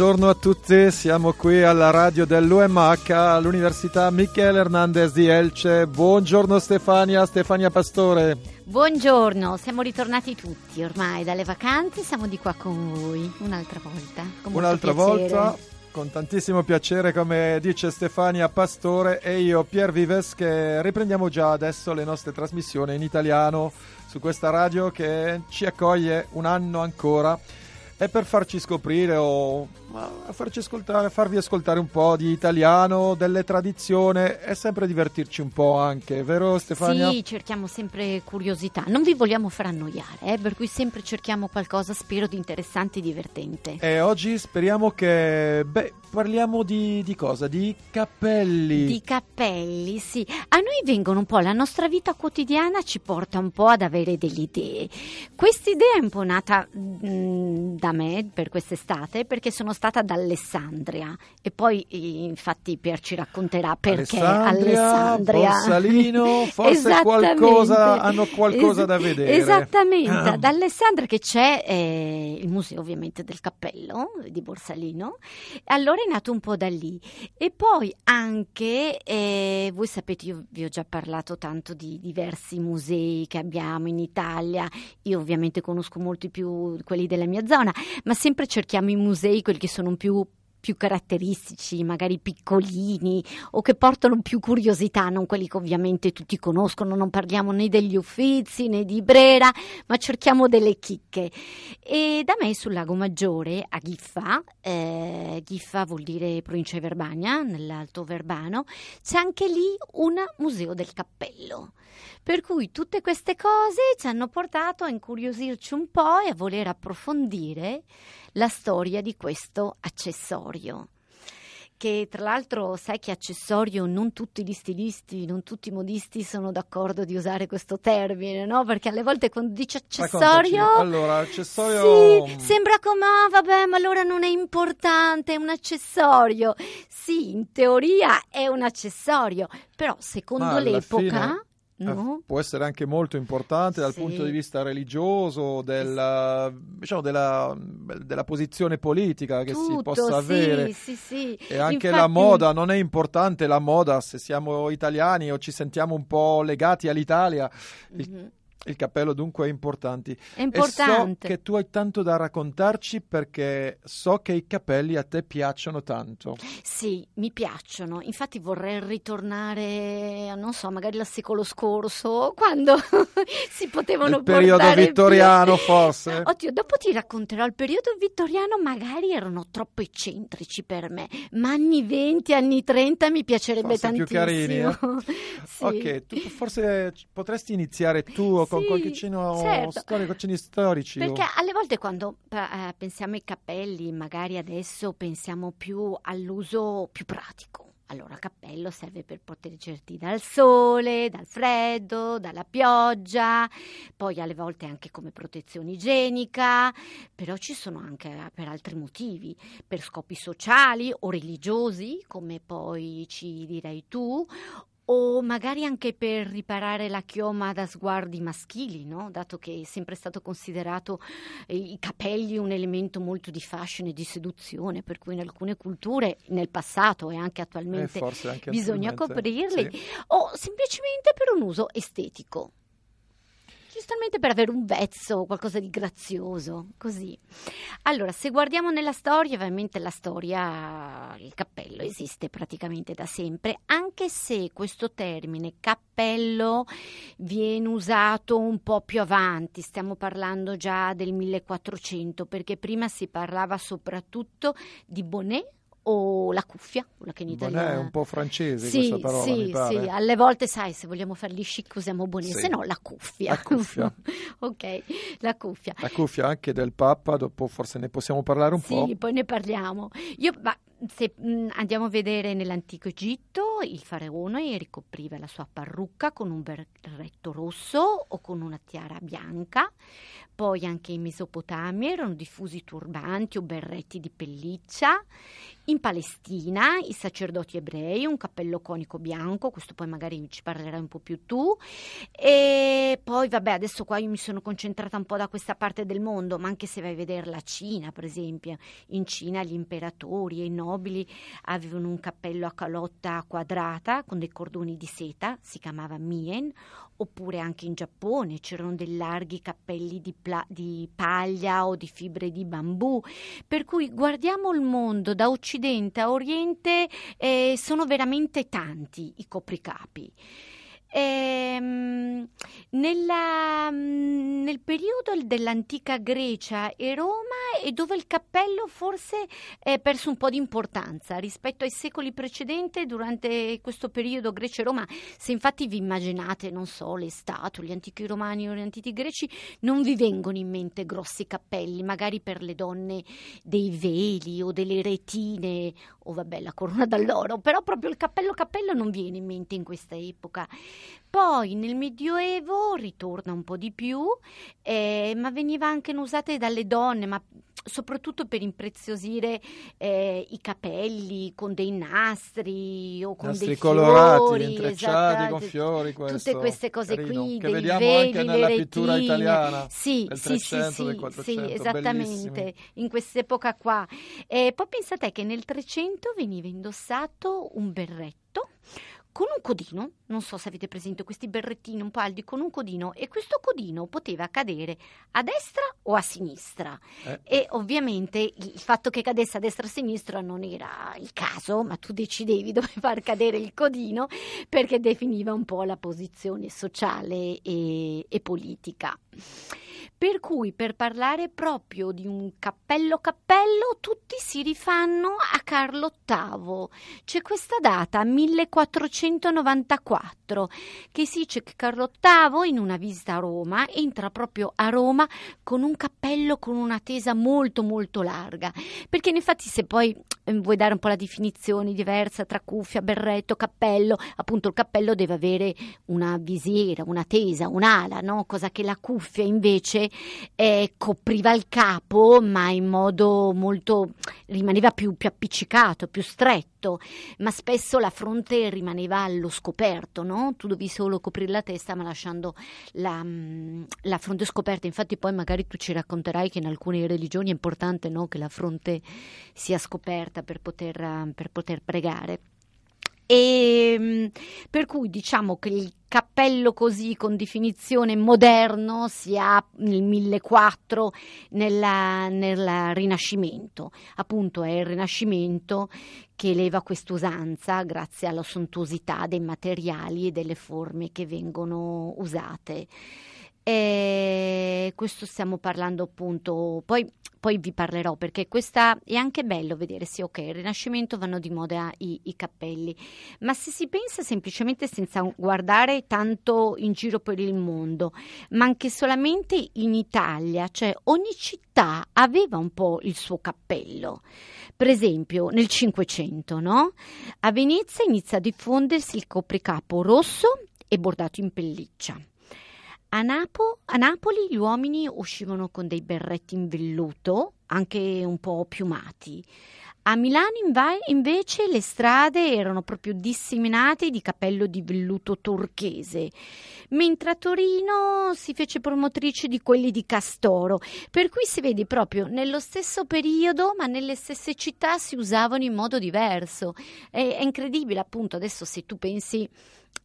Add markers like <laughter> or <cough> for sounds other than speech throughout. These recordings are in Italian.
Buongiorno a tutti, siamo qui alla radio dell'UMH all'Università Michele Hernandez di Elce. Buongiorno Stefania, Stefania Pastore. Buongiorno, siamo ritornati tutti ormai dalle vacanze, siamo di qua con voi un'altra volta. Un'altra volta, con tantissimo piacere, come dice Stefania Pastore e io Pier Vives, che riprendiamo già adesso le nostre trasmissioni in italiano su questa radio che ci accoglie un anno ancora è per farci scoprire o farci ascoltare, farvi ascoltare un po' di italiano, delle tradizioni e sempre divertirci un po' anche, vero Stefania? Sì, cerchiamo sempre curiosità, non vi vogliamo far annoiare, eh, per cui sempre cerchiamo qualcosa, spero, di interessante e divertente. E oggi speriamo che, beh, parliamo di, di cosa? Di cappelli. Di cappelli, sì. A noi vengono un po', la nostra vita quotidiana ci porta un po' ad avere delle idee. Questa idea è un po' nata mh, mm, da me per quest'estate perché sono stata ad Alessandria. E poi infatti Pier ci racconterà perché Alessandria, Alessandria. Borsalino, <laughs> forse qualcosa, hanno qualcosa es- da vedere. Esattamente, ah. ad Alessandria che c'è eh, il museo ovviamente del cappello di Borsalino, allora è nato un po' da lì. E poi anche, eh, voi sapete io vi ho già parlato tanto di diversi musei che abbiamo in Italia, io ovviamente conosco molti più quelli della mia zona, ma sempre cerchiamo i musei, quelli che sono più più caratteristici, magari piccolini o che portano più curiosità, non quelli che ovviamente tutti conoscono, non parliamo né degli Uffizi né di Brera, ma cerchiamo delle chicche. E da me sul Lago Maggiore, a Ghiffa, eh, Ghiffa vuol dire provincia di Verbania, nell'Alto Verbano, c'è anche lì un museo del cappello. Per cui tutte queste cose ci hanno portato a incuriosirci un po' e a voler approfondire la storia di questo accessorio che tra l'altro sai che accessorio non tutti gli stilisti, non tutti i modisti sono d'accordo di usare questo termine, no? Perché alle volte quando dici accessorio... Allora, accessorio... Sì, sembra come, ah vabbè, ma allora non è importante, è un accessorio. Sì, in teoria è un accessorio, però secondo l'epoca... Fine No. Può essere anche molto importante dal sì. punto di vista religioso, del, diciamo della, della, posizione politica che Tutto, si possa avere. Sì, sì, e anche Infatti... la moda, non è importante la moda se siamo italiani o ci sentiamo un po' legati all'Italia. Mm-hmm. Il, cappello dunque è importante. È importante. E so che tu hai tanto da raccontarci perché so che i capelli a te piacciono tanto. Sì, mi piacciono. Infatti vorrei ritornare, non so, magari al secolo scorso, quando <laughs> si potevano il periodo vittoriano più. forse. <laughs> Oddio, dopo ti racconterò. Il periodo vittoriano magari erano troppo eccentrici per me, ma anni 20, anni 30 mi piacerebbe forse tantissimo. più carini. Eh? <laughs> sì. Ok, tu forse potresti iniziare tu con qualche cenno certo. storico, cenni storici. Perché alle volte quando eh, pensiamo ai cappelli, magari adesso pensiamo più all'uso più pratico. Allora, il cappello serve per proteggerti dal sole, dal freddo, dalla pioggia, poi alle volte anche come protezione igienica, però ci sono anche per altri motivi, per scopi sociali o religiosi, come poi ci direi tu, o magari anche per riparare la chioma da sguardi maschili, no? dato che è sempre stato considerato eh, i capelli un elemento molto di fashion e di seduzione, per cui in alcune culture, nel passato e anche attualmente, eh, anche bisogna coprirli, sì. o semplicemente per un uso estetico giustamente per avere un vezzo, qualcosa di grazioso, così. Allora, se guardiamo nella storia, ovviamente la storia, il cappello esiste praticamente da sempre, anche se questo termine cappello viene usato un po' più avanti, stiamo parlando già del 1400, perché prima si parlava soprattutto di bonnet o la cuffia, quella che in italiano è un po' francese sì, questa parola, sì, sì, alle volte sai, se vogliamo fare gli chic usiamo bonnet, sì. se no la cuffia. La cuffia. <laughs> ok, la cuffia. La cuffia anche del Papa, dopo forse ne possiamo parlare un sì, po'. Sì, poi ne parliamo. Io, ma se mh, andiamo a vedere nell'antico Egitto, il faraone ricopriva la sua parrucca con un berretto rosso o con una tiara bianca. Poi anche in Mesopotamia erano diffusi turbanti o berretti di pelliccia. In Palestina i sacerdoti ebrei un cappello conico bianco, questo poi magari ci parlerai un po' più tu. E poi vabbè, adesso qua io mi sono concentrata un po' da questa parte del mondo, ma anche se vai a vedere la Cina, per esempio, in Cina gli imperatori e i nobili avevano un cappello a calotta quadrata con dei cordoni di seta, si chiamava mien, oppure anche in Giappone c'erano dei larghi cappelli di, pla- di, paglia o di fibre di bambù, per cui guardiamo il mondo da occidente a oriente, eh, sono veramente tanti i copricapi. Ehm, nella, mm, nel periodo dell'antica Grecia e Roma è dove il cappello forse ha perso un po' di importanza rispetto ai secoli precedenti durante questo periodo Grecia e Roma. Se infatti vi immaginate, non so, le statue, gli antichi romani o gli antichi greci, non vi vengono in mente grossi cappelli, magari per le donne dei veli o delle retine o vabbè la corona d'alloro, però proprio il cappello cappello non viene in mente in questa epoca. Poi nel Medioevo ritorna un po' di più, eh, ma veniva anche usate dalle donne, ma soprattutto per impreziosire eh, i capelli con dei nastri o con nastri dei colorati, fiori, intrecciati esatto, con fiori, tutte queste cose carino, qui, che dei vediamo veli, anche nella le pittura retine. italiana sì, del sì, 300, sì, del sì, 400, sì, esattamente, bellissimi. in quest'epoca qua. E poi pensate che nel 300 veniva indossato un berretto con un codino, non so se avete presente questi berrettini un po' alti con un codino e questo codino poteva cadere a destra o a sinistra Eh. e ovviamente il fatto che cadesse a destra o a sinistra non era il caso, ma tu decidevi <laughs> dove far cadere il codino perché definiva un po' la posizione sociale e, e politica. Per cui per parlare proprio di un cappello cappello tutti si rifanno a Carlo VIII. C'è questa data 1494 che si dice che Carlo VIII in una visita a Roma entra proprio a Roma con un cappello con una tesa molto molto larga perché infatti se poi eh, vuoi dare un po' la definizione diversa tra cuffia, berretto, cappello, appunto il cappello deve avere una visiera, una tesa, un'ala, no? cosa che la cuffia invece eh, copriva il capo ma in modo molto rimaneva più, più appiccicato, più stretto, ma spesso la fronte rimaneva allo scoperto, no? tu dovevi solo coprire la testa ma lasciando la, mm, la fronte scoperta, infatti poi magari tu ci racconterai che in alcune religioni è importante no? che la fronte sia scoperta per poter, per poter pregare. E mm, per cui diciamo che il cappello così con definizione moderno si ha nel 1004 nella, nel Rinascimento. Appunto è il Rinascimento che eleva quest'usanza grazie alla sontuosità dei materiali e delle forme che vengono usate. E questo stiamo parlando appunto, poi, poi, vi parlerò perché questa è anche bello vedere, sì ok, il Rinascimento vanno di moda i, i, cappelli, ma se si pensa semplicemente senza guardare tanto in giro per il mondo, ma anche solamente in Italia, cioè ogni città aveva un po' il suo cappello. Per esempio nel Cinquecento, no? A Venezia inizia a diffondersi il copricapo rosso e bordato in pelliccia. A, Napo, a, Napoli gli uomini uscivano con dei berretti in velluto, anche un po' piumati. A Milano invece le strade erano proprio disseminate di capello di velluto turchese, mentre a Torino si fece promotrice di quelli di castoro, per cui si vede proprio nello stesso periodo, ma nelle stesse città si usavano in modo diverso. È, è incredibile, appunto, adesso se tu pensi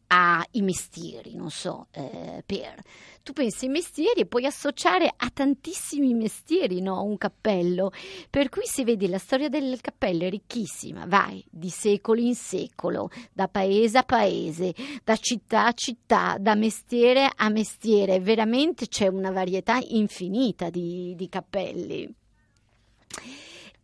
ai mestieri, non so, eh, per tu pensi ai mestieri e puoi associare a tantissimi mestieri, no? Un cappello. Per cui si vede la storia del cappello è ricchissima, vai di secolo in secolo, da paese a paese, da città a città, da mestiere a mestiere. Veramente c'è una varietà infinita di, di cappelli.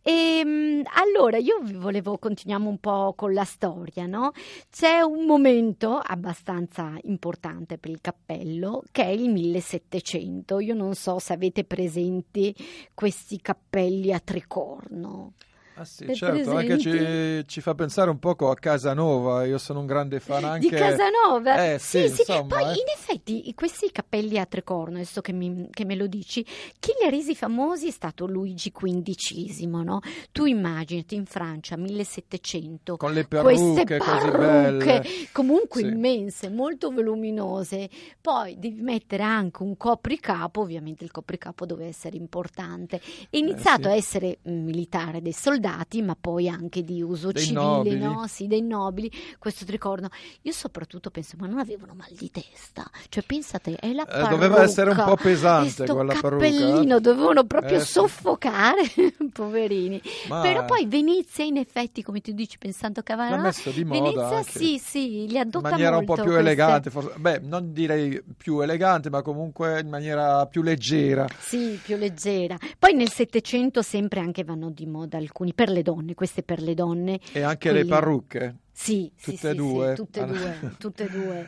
E ehm, allora io volevo continuiamo un po' con la storia, no? C'è un momento abbastanza importante per il cappello che è il 1700. Io non so se avete presenti questi cappelli a tricorno. Ah sì, certo, anche ci, ci, fa pensare un poco a Casanova, io sono un grande fan anche... Di Casanova? Eh, sì, sì, insomma, Poi eh. in effetti questi cappelli a tre corna, adesso che, mi, che, me lo dici, chi li ha resi famosi è stato Luigi XV, no? Tu immaginati in Francia, 1700, con le parrucche, così belle. comunque sì. immense, molto voluminose, poi devi mettere anche un copricapo, ovviamente il copricapo deve essere importante, è iniziato eh, a essere militare dei soldati, soldati, ma poi anche di uso dei civile, nobili. no? Sì, dei nobili. Questo ricordo. Io soprattutto penso, ma non avevano mal di testa? Cioè, pensate, è la eh, Doveva essere un po' pesante quella parrucca. cappellino, dovevano proprio Eh, soffocare, <laughs> poverini. Ma Però poi Venezia, in effetti, come tu dici, pensando a Cavallo, messo di moda Venezia anche. sì, sì, li in adotta maniera un po' più queste- elegante, forse. beh, non direi più elegante, ma comunque in maniera più leggera. Sì, più leggera. Poi nel Settecento sempre anche vanno di moda alcuni per le donne, queste per le donne. E anche Quelli- le parrucche. Sì, sì, Tutte e sì, due? sì, tutte e Ah, due, <laughs> tutte e due.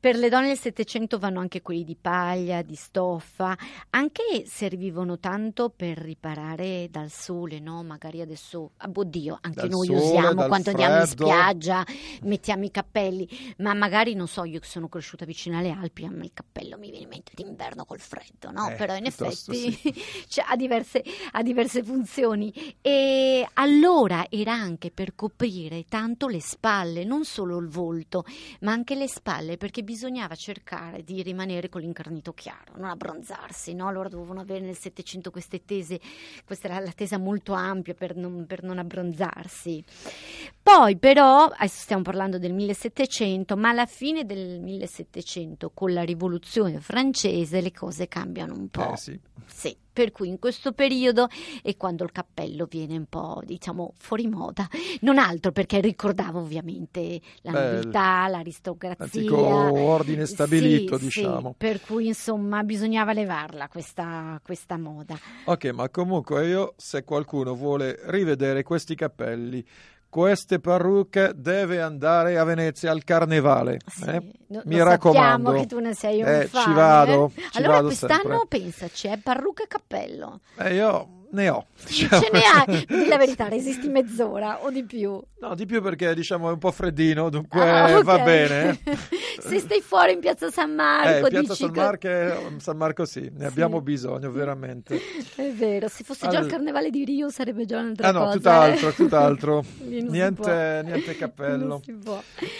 Per le donne del Settecento vanno anche quelli di paglia, di stoffa, anche servivano tanto per riparare dal sole, no? Magari adesso, ah, oddio, anche Dal noi sole, usiamo quando andiamo in freddo. spiaggia, mettiamo i cappelli, ma magari non so, io che sono cresciuta vicino alle Alpi, a me il cappello mi viene in mente d'inverno col freddo, no? Eh, Però in effetti <laughs> cioè, ha, diverse, ha diverse funzioni. E allora era anche per coprire tanto le spalle, non solo il volto, ma anche le spalle, perché bisognava cercare di rimanere con l'incarnito chiaro, non abbronzarsi, no? Allora dovevano avere nel Settecento queste tese, questa era la tesa molto ampia per non, per non abbronzarsi. Poi però, adesso stiamo parlando del 1700, ma alla fine del 1700, con la rivoluzione francese, le cose cambiano un po'. Eh sì. Sì, per cui in questo periodo è quando il cappello viene un po', diciamo, fuori moda. Non altro perché ricordava ovviamente la nobiltà, l'aristocrazia. L'antico ordine stabilito, Sì, diciamo. sì, per cui insomma bisognava levarla questa, questa moda. Ok, ma comunque io, se qualcuno vuole rivedere questi cappelli, queste parrucche, deve andare a Venezia al carnevale. Sì, eh? no- Mi raccomando. sappiamo che tu ne sei un Eh, fan, ci vado, eh? ci allora vado quest'anno sempre. pensaci, è parrucca e cappello. Eh, io ne ho. <laughs> Ce ne hai, di la verità, resisti mezz'ora o di più. No, di più perché diciamo è un po' freddino, dunque Ah, ok. va bene. <laughs> Se stai fuori in piazza San Marco, Eh, Piazza San che- Marco, San Marco sì, ne Sì. abbiamo bisogno veramente. È vero, se fosse già Al- il carnevale di Rio sarebbe già un'altra Ah no, cosa. tutt'altro, eh. <laughs> tutt'altro. Niente, niente cappello.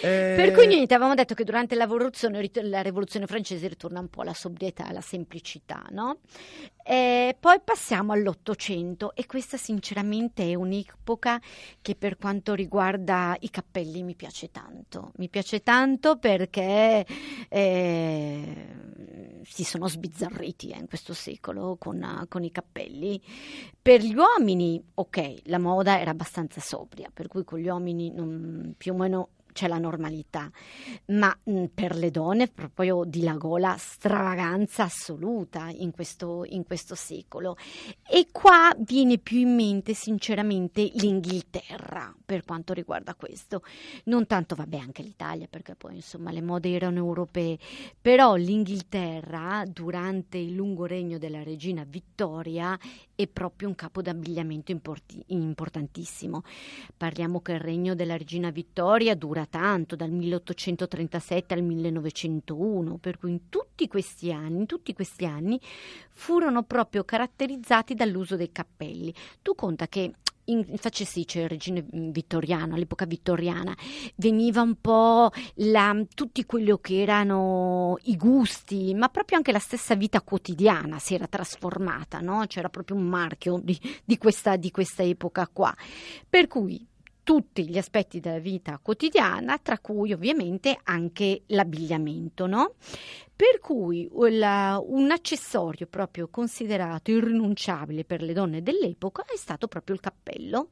Eh, Per cui niente, avevamo detto che durante la rivoluzione, la rivoluzione francese ritorna un po' alla sobrietà, alla semplicità, no? E poi passiamo all'Ottocento e questa sinceramente è un'epoca che per quanto riguarda i cappelli mi piace tanto. Mi piace tanto perché eh, si sono sbizzarriti eh, in questo secolo con, con i cappelli. Per gli uomini, ok, la moda era abbastanza sobria, per cui con gli uomini non- più o meno c'è la normalità, ma mh, per le donne proprio di la stravaganza assoluta in questo, in questo secolo. E qua viene più in mente sinceramente l'Inghilterra per quanto riguarda questo. Non tanto, vabbè, anche l'Italia, perché poi insomma le mode erano europee, però l'Inghilterra durante il lungo regno della regina Vittoria è proprio un capo d'abbigliamento importi- importantissimo. Parliamo che il regno della regina Vittoria dura tanto, dal 1837 al 1901, per cui in tutti questi anni, in tutti questi anni furono proprio caratterizzati dall'uso dei cappelli. Tu conta che in, facessi c'è il regime mm, vittoriano, all'epoca vittoriana, veniva un po' la, tutti quello che erano i gusti, ma proprio anche la stessa vita quotidiana si era trasformata, no? C'era proprio un marchio di, di questa, di questa epoca qua. Per cui tutti gli aspetti della vita quotidiana, tra cui ovviamente anche l'abbigliamento, no? Per cui la- un accessorio proprio considerato irrinunciabile per le donne dell'epoca è stato proprio il cappello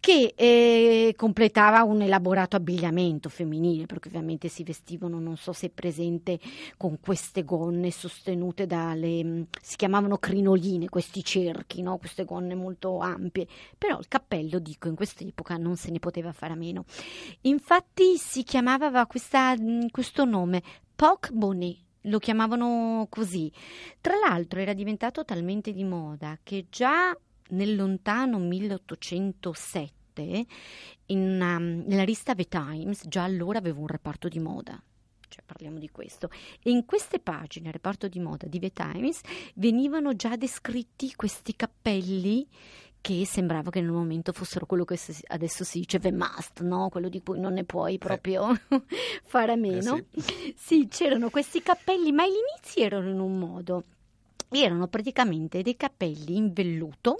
che eh, completava un elaborato abbigliamento femminile, perché ovviamente si vestivano, non so se è presente, con queste gonne sostenute dalle, mm, si chiamavano crinoline, questi cerchi, no? queste gonne molto ampie, però il cappello, dico, in quest'epoca non se ne poteva fare a meno. Infatti si chiamava questa, mm, questo nome, poc bonnet. Lo chiamavano così. Tra l'altro era diventato talmente di moda che già nel lontano 1807 in una, nella rivista The Times già allora avevo un reparto di moda cioè parliamo di questo. E in queste pagine, reparto di moda di The Times, venivano già descritti questi cappelli che sembrava che nel momento fossero quello che adesso si dice the must, no? quello di cui non ne puoi eh. proprio eh. <laughs> fare a meno. Eh sì. sì, c'erano questi cappelli, ma gli inizi erano in un modo. Erano praticamente dei cappelli in velluto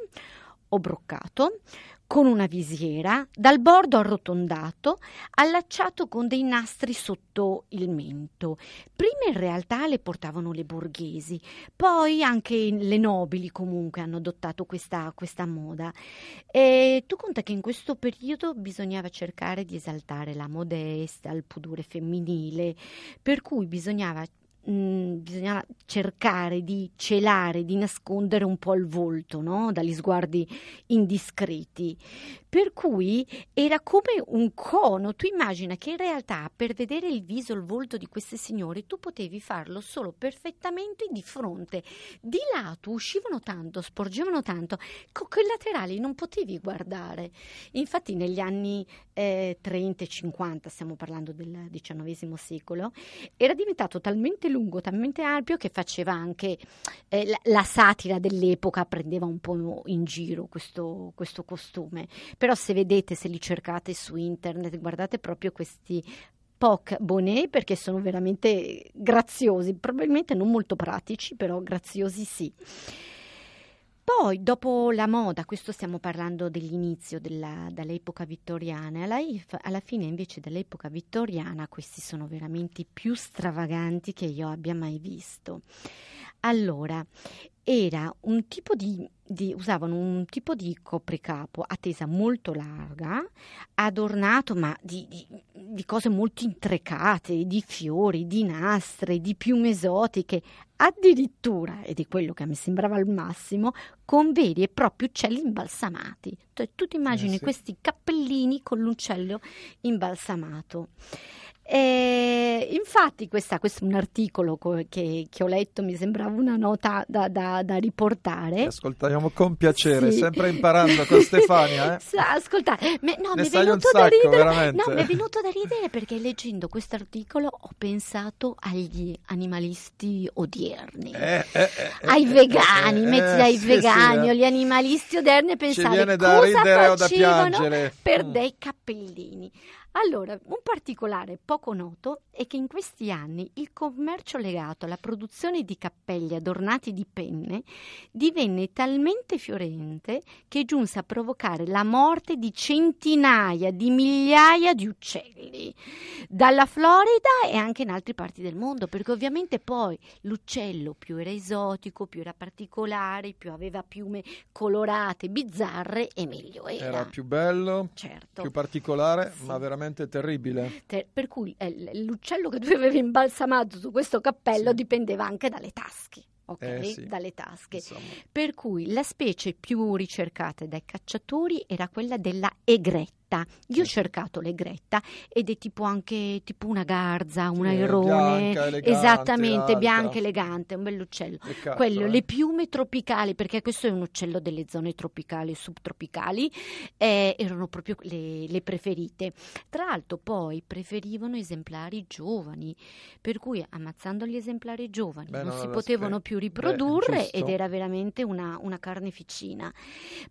o broccato con una visiera, dal bordo arrotondato, allacciato con dei nastri sotto il mento. Prima in realtà le portavano le borghesi, poi anche le nobili comunque hanno adottato questa, questa moda. E tu conta che in questo periodo bisognava cercare di esaltare la modesta, il pudore femminile, per cui bisognava mh, mm, bisognava cercare di celare, di nascondere un po' il volto no? dagli sguardi indiscreti. Per cui era come un cono. Tu immagina che in realtà per vedere il viso, il volto di queste signore, tu potevi farlo solo perfettamente di fronte. Di lato uscivano tanto, sporgevano tanto, con i laterali non potevi guardare. Infatti negli anni eh, 30 e 50, stiamo parlando del XIX secolo, era diventato talmente lungo, talmente ampio che faceva anche eh, la, la, satira dell'epoca, prendeva un po' in giro questo, questo costume però se vedete, se li cercate su internet, guardate proprio questi POC bonnet perché sono veramente graziosi, probabilmente non molto pratici, però graziosi sì. Poi, dopo la moda, questo stiamo parlando dell'inizio della, dall'epoca vittoriana, alla, alla, fine invece dell'epoca vittoriana questi sono veramente i più stravaganti che io abbia mai visto. Allora, era un tipo di, di, usavano un tipo di copricapo a tesa molto larga, adornato ma di, di, di, cose molto intricate, di fiori, di nastri, di piume esotiche, addirittura, ed è quello che mi sembrava il massimo, con veri e propri uccelli imbalsamati. Tu, tu ti immagini eh sì. questi cappellini con l'uccello imbalsamato. E infatti questa, questo è un articolo che, che, ho letto, mi sembrava una nota da, da, da riportare. Ascoltiamo con piacere, sì. sempre imparando con Stefania. Eh? Ascolta, me, no, mi è venuto sacco, da ridere. No, mi è venuto da ridere perché leggendo questo articolo ho pensato agli animalisti odierni, eh, eh, eh ai eh, vegani, metti ai sì, vegani sì, o gli animalisti odierni e pensare cosa facevano per mm. dei cappellini. Allora, un particolare poco noto è che in questi anni il commercio legato alla produzione di cappelli adornati di penne divenne talmente fiorente che giunse a provocare la morte di centinaia di migliaia di uccelli dalla Florida e anche in altre parti del mondo, perché ovviamente poi l'uccello più era esotico, più era particolare, più aveva piume colorate, bizzarre e meglio era. Era più bello, certo. più particolare, sì. ma veramente veramente terribile. Ter- per cui eh, l'uccello che tu avevi imbalsamato su questo cappello sì. dipendeva anche dalle tasche. Ok, eh sì, dalle tasche. Insomma. Per cui la specie più ricercata dai cacciatori era quella della egretta gretta. Io ho cercato l'egretta ed è tipo anche tipo una garza, un sì, airone, bianca, elegante, esattamente alta. bianca, elegante, un bell'uccello. Cazzo, Quello, eh. le piume tropicali, perché questo è un uccello delle zone tropicali e subtropicali, eh, erano proprio le, le, preferite. Tra l'altro poi preferivano esemplari giovani, per cui ammazzando gli esemplari giovani Beh, non, non si potevano spe- più riprodurre Beh, ed era veramente una, una carneficina.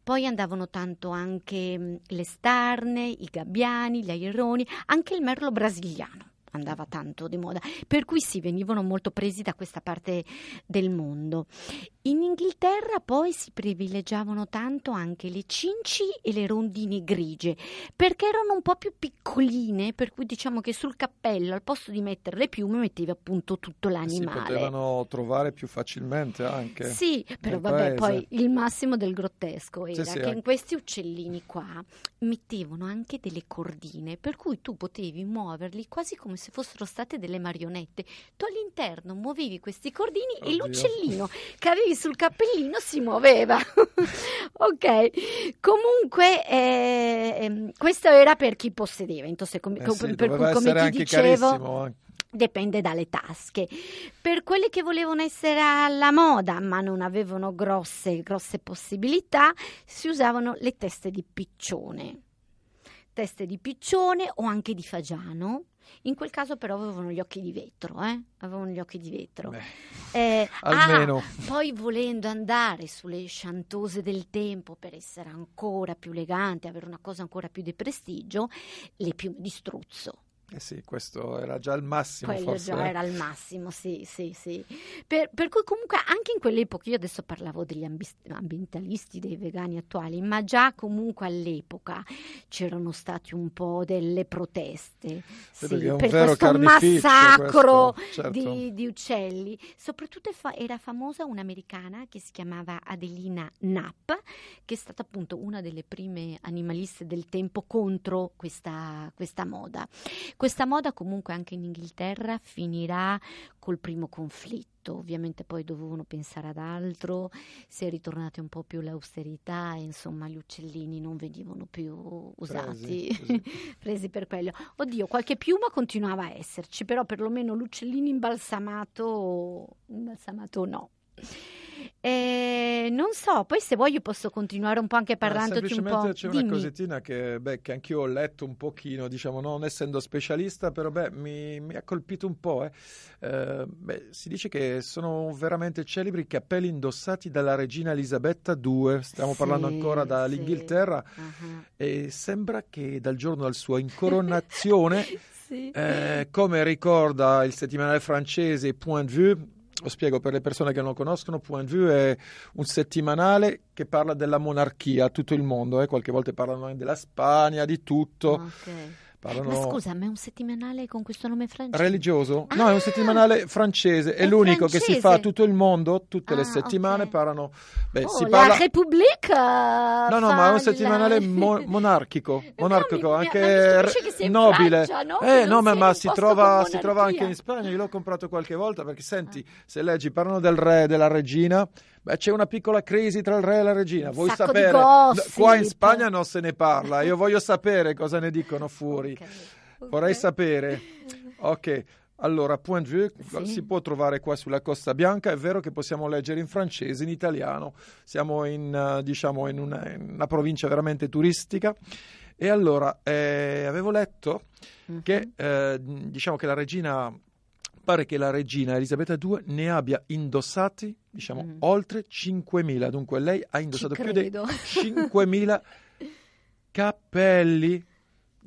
Poi andavano tanto anche le starne, carne, i gabbiani, gli aironi, anche il merlo brasiliano andava tanto di moda, per cui si venivano molto presi da questa parte del mondo. In Inghilterra poi si privilegiavano tanto anche le cinci e le rondini grigie, perché erano un po' più piccoline, per cui diciamo che sul cappello al posto di mettere le piume mettevi appunto tutto l'animale. Si potevano trovare più facilmente anche. Sì, però vabbè, paese. poi il massimo del grottesco era sì, sì, che anche. in questi uccellini qua mettevano anche delle cordine, per cui tu potevi muoverli quasi come se fossero state delle marionette. Tu all'interno muovevi questi cordini Oddio. e l'uccellino che avevi sul cappellino si muoveva. <laughs> ok, comunque eh, ehm, questo era per chi possedeva, Entonces, com- eh sì, per cui come ti dicevo... Carissimo. Dipende dalle tasche. Per quelli che volevano essere alla moda ma non avevano grosse, grosse possibilità, si usavano le teste di piccione. Teste di piccione o anche di fagiano. In quel caso però avevano gli occhi di vetro, eh? Avevano gli occhi di vetro. Eh, almeno. Ah, poi volendo andare sulle chantose del tempo per essere ancora più elegante, avere una cosa ancora più di prestigio, le piume di struzzo eh sì, questo era già il massimo. Quello forse, già era il massimo, sì, sì, sì. Per, per, cui comunque anche in quell'epoca, io adesso parlavo degli ambientalisti, dei vegani attuali, ma già comunque all'epoca c'erano stati un po' delle proteste sì, per questo massacro questo, certo. di, di, uccelli. Soprattutto era famosa un'americana che si chiamava Adelina Knapp, che è stata appunto una delle prime animaliste del tempo contro questa, questa moda. Questa moda comunque anche in Inghilterra finirà col primo conflitto, ovviamente poi dovevano pensare ad altro, si è ritornati un po' più l'austerità insomma gli uccellini non venivano più usati, presi, <laughs> presi per quello. Oddio, qualche piuma continuava a esserci, però perlomeno l'uccellino imbalsamato, imbalsamato no. Eh, non so, poi se vuoi posso continuare un po' anche parlandoti un po'. c'è Dimmi. una cosettina che, beh, che anch'io ho letto un pochino, diciamo, non essendo specialista, però beh, mi, mi ha colpito un po'. Eh. Eh, beh, si dice che sono veramente celebri i cappelli indossati dalla regina Elisabetta II, stiamo sì, parlando ancora dall'Inghilterra, sì. uh-huh. e sembra che dal giorno della sua incoronazione, <laughs> sì. Eh, come ricorda il settimanale francese Point de Vue, lo spiego per le persone che non lo conoscono, Point Vue è un settimanale che parla della monarchia a tutto il mondo, eh? qualche volta parlano anche della Spagna, di tutto. Okay. Parlano... Ma scusa, ma è un settimanale con questo nome francese? Religioso? Ah, no, è un settimanale francese, è, è l'unico francese. che si fa a tutto il mondo, tutte ah, le settimane okay. parlano... Beh, oh, si la parla... Repubblica No, no, ma è un settimanale <laughs> mo- monarchico, monarchico no, anche mi, nobile. Francia, no? Eh, no, ma, ma si, trova, si trova anche in Spagna, io l'ho comprato qualche volta perché senti, ah. se leggi, parlano del re e della regina, beh, c'è una piccola crisi tra il re e la regina, vuoi sapere? Gossip. Qua in Spagna non se ne parla, io voglio sapere cosa ne dicono fuori. Okay. Okay. Vorrei sapere. Ok. Allora, Point Vue Sì. si può trovare qua sulla Costa Bianca, è vero che possiamo leggere in francese, in italiano, siamo in, eh, diciamo, in, una, in una provincia veramente turistica. E allora, eh, avevo letto Mhm. che, eh, diciamo che la regina, pare che la regina Elisabetta II ne abbia indossati, diciamo, Mm. oltre 5.000, dunque lei ha indossato più di credo. 5.000 <laughs> cappelli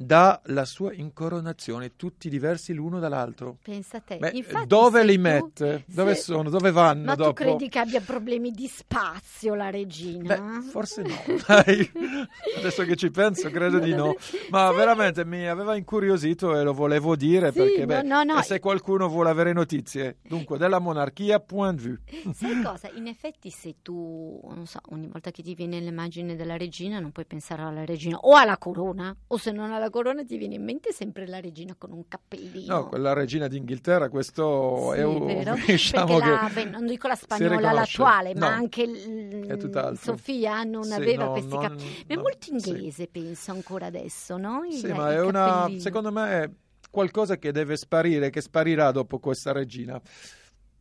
dalla sua incoronazione, tutti diversi l'uno dall'altro. Pensa a te. Beh, Infatti, dove li tu- mette? Dove se- sono? Dove vanno Ma dopo? tu credi che abbia problemi di spazio la regina? Beh, forse no. <laughs> Adesso che ci penso, credo di no. Ma Sì. veramente mi aveva incuriosito e lo volevo dire Sì, perché, no, beh, no, no. se qualcuno vuole avere notizie, dunque, della monarchia, point de vue. <laughs> Sai cosa? In effetti, se tu, non so, ogni volta che ti viene l'immagine della regina, non puoi pensare alla regina o alla corona, o se non alla corona ti viene in mente sempre la regina con un cappellino. No, quella regina d'Inghilterra, questo Sì, è un... vero? <laughs> diciamo la- beh, non dico la spagnola l'attuale, ma No, anche l-. Sofia non Sì, aveva no, questi non- cappelli. Ma è no, molto sì. inglese, penso ancora adesso, no? Il- Sì, ma è una, secondo me è qualcosa che deve sparire, che sparirà dopo questa regina.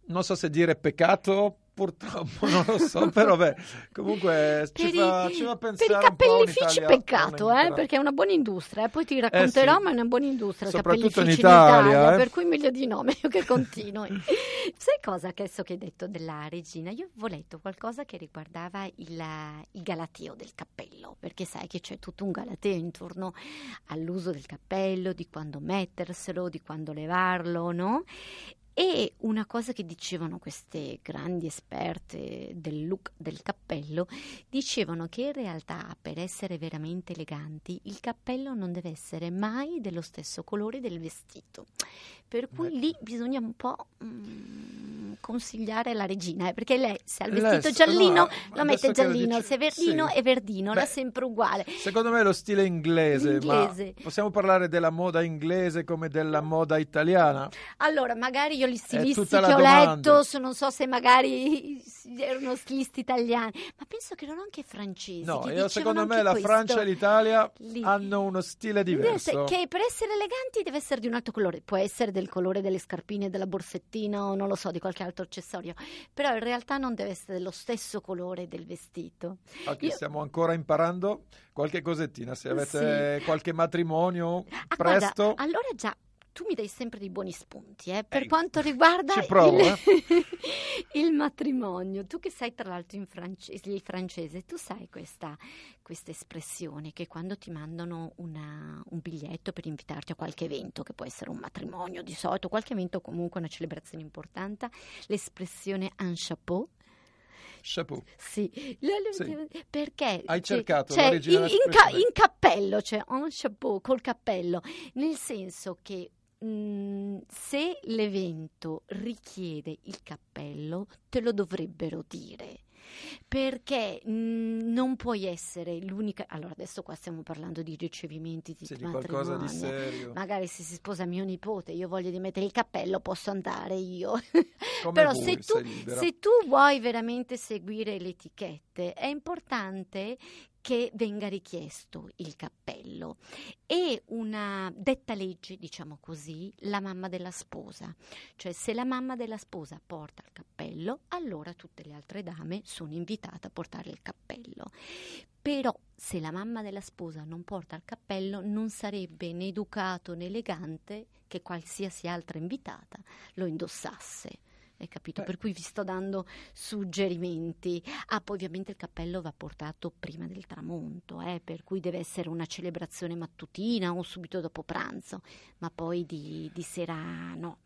Non so se dire peccato, purtroppo non lo so, però beh, comunque ci Per, fa, i, ci fa per pensare i po' a cappellifici un'Italia- peccato, eh, perché è una buona industria, eh, poi ti racconterò, sì. ma è una buona industria Soprattutto in cappellifici Italia, eh. per cui meglio di no, <laughs> meglio che continui. Sai cosa che adesso che hai detto della regina? Io avevo letto qualcosa che riguardava il, il galateo del cappello, perché sai che c'è tutto un galateo intorno all'uso del cappello, di quando metterselo, di quando levarlo, no? E una cosa che dicevano queste grandi esperte del look del cappello, dicevano che in realtà per essere veramente eleganti il cappello non deve essere mai dello stesso colore del vestito. Per cui Beh. lì bisogna un po' mm, consigliare la regina, eh, perché lei se ha il vestito giallino no, lo mette lo giallino, dici- se è verdino sì. è verdino, Beh, è sempre uguale. Secondo me è lo stile inglese, L'inglese. ma possiamo parlare della moda inglese come della moda italiana? Allora, magari io gli stilisti che ho domanda. letto, non so se magari <laughs> erano stilisti italiani, ma penso che erano anche francesi. No, io, secondo me la questo. Francia e l'Italia Lì. hanno uno stile diverso. Che per essere eleganti deve essere di un altro colore, può essere del colore delle scarpine, della borsettina o non lo so, di qualche altro accessorio, però in realtà non deve essere dello stesso colore del vestito. Ok, io- stiamo ancora imparando qualche cosettina. Se avete qualche matrimonio Ah, presto, guarda, allora già tu mi dai sempre dei buoni spunti eh, per Eh, quanto riguarda provo, il, eh. <laughs> il matrimonio. Tu che sai tra l'altro in francese, il francese, tu sai questa, questa espressione che quando ti mandano una- un biglietto per invitarti a qualche evento, che può essere un matrimonio di solito, qualche evento comunque una celebrazione importante, l'espressione un chapeau chapeau. sì, Sì. perché Hai cercato l'origine in, in ca- in cappello, cioè un chapeau col cappello, nel senso che mh, se l'evento richiede il cappello, te lo dovrebbero dire. Perché mh, non puoi essere l'unica. Allora, adesso qua stiamo parlando di ricevimenti di Sì, di qualcosa di serio. Magari se si sposa mio nipote, io voglio di mettere il cappello, posso andare io. <laughs> Però vuoi, se tu, se tu vuoi veramente seguire le etichette, è importante che venga richiesto il cappello. E una detta legge, diciamo così, la mamma della sposa. Cioè se la mamma della sposa porta il cappello, allora tutte le altre dame sono invitate a portare il cappello. Però se la mamma della sposa non porta il cappello, non sarebbe né educato né elegante che qualsiasi altra invitata lo indossasse. Hai capito? Eh. Per cui vi sto dando suggerimenti. Ah, poi ovviamente il cappello va portato prima del tramonto, eh, per cui deve essere una celebrazione mattutina o subito dopo pranzo, ma poi di, di sera no.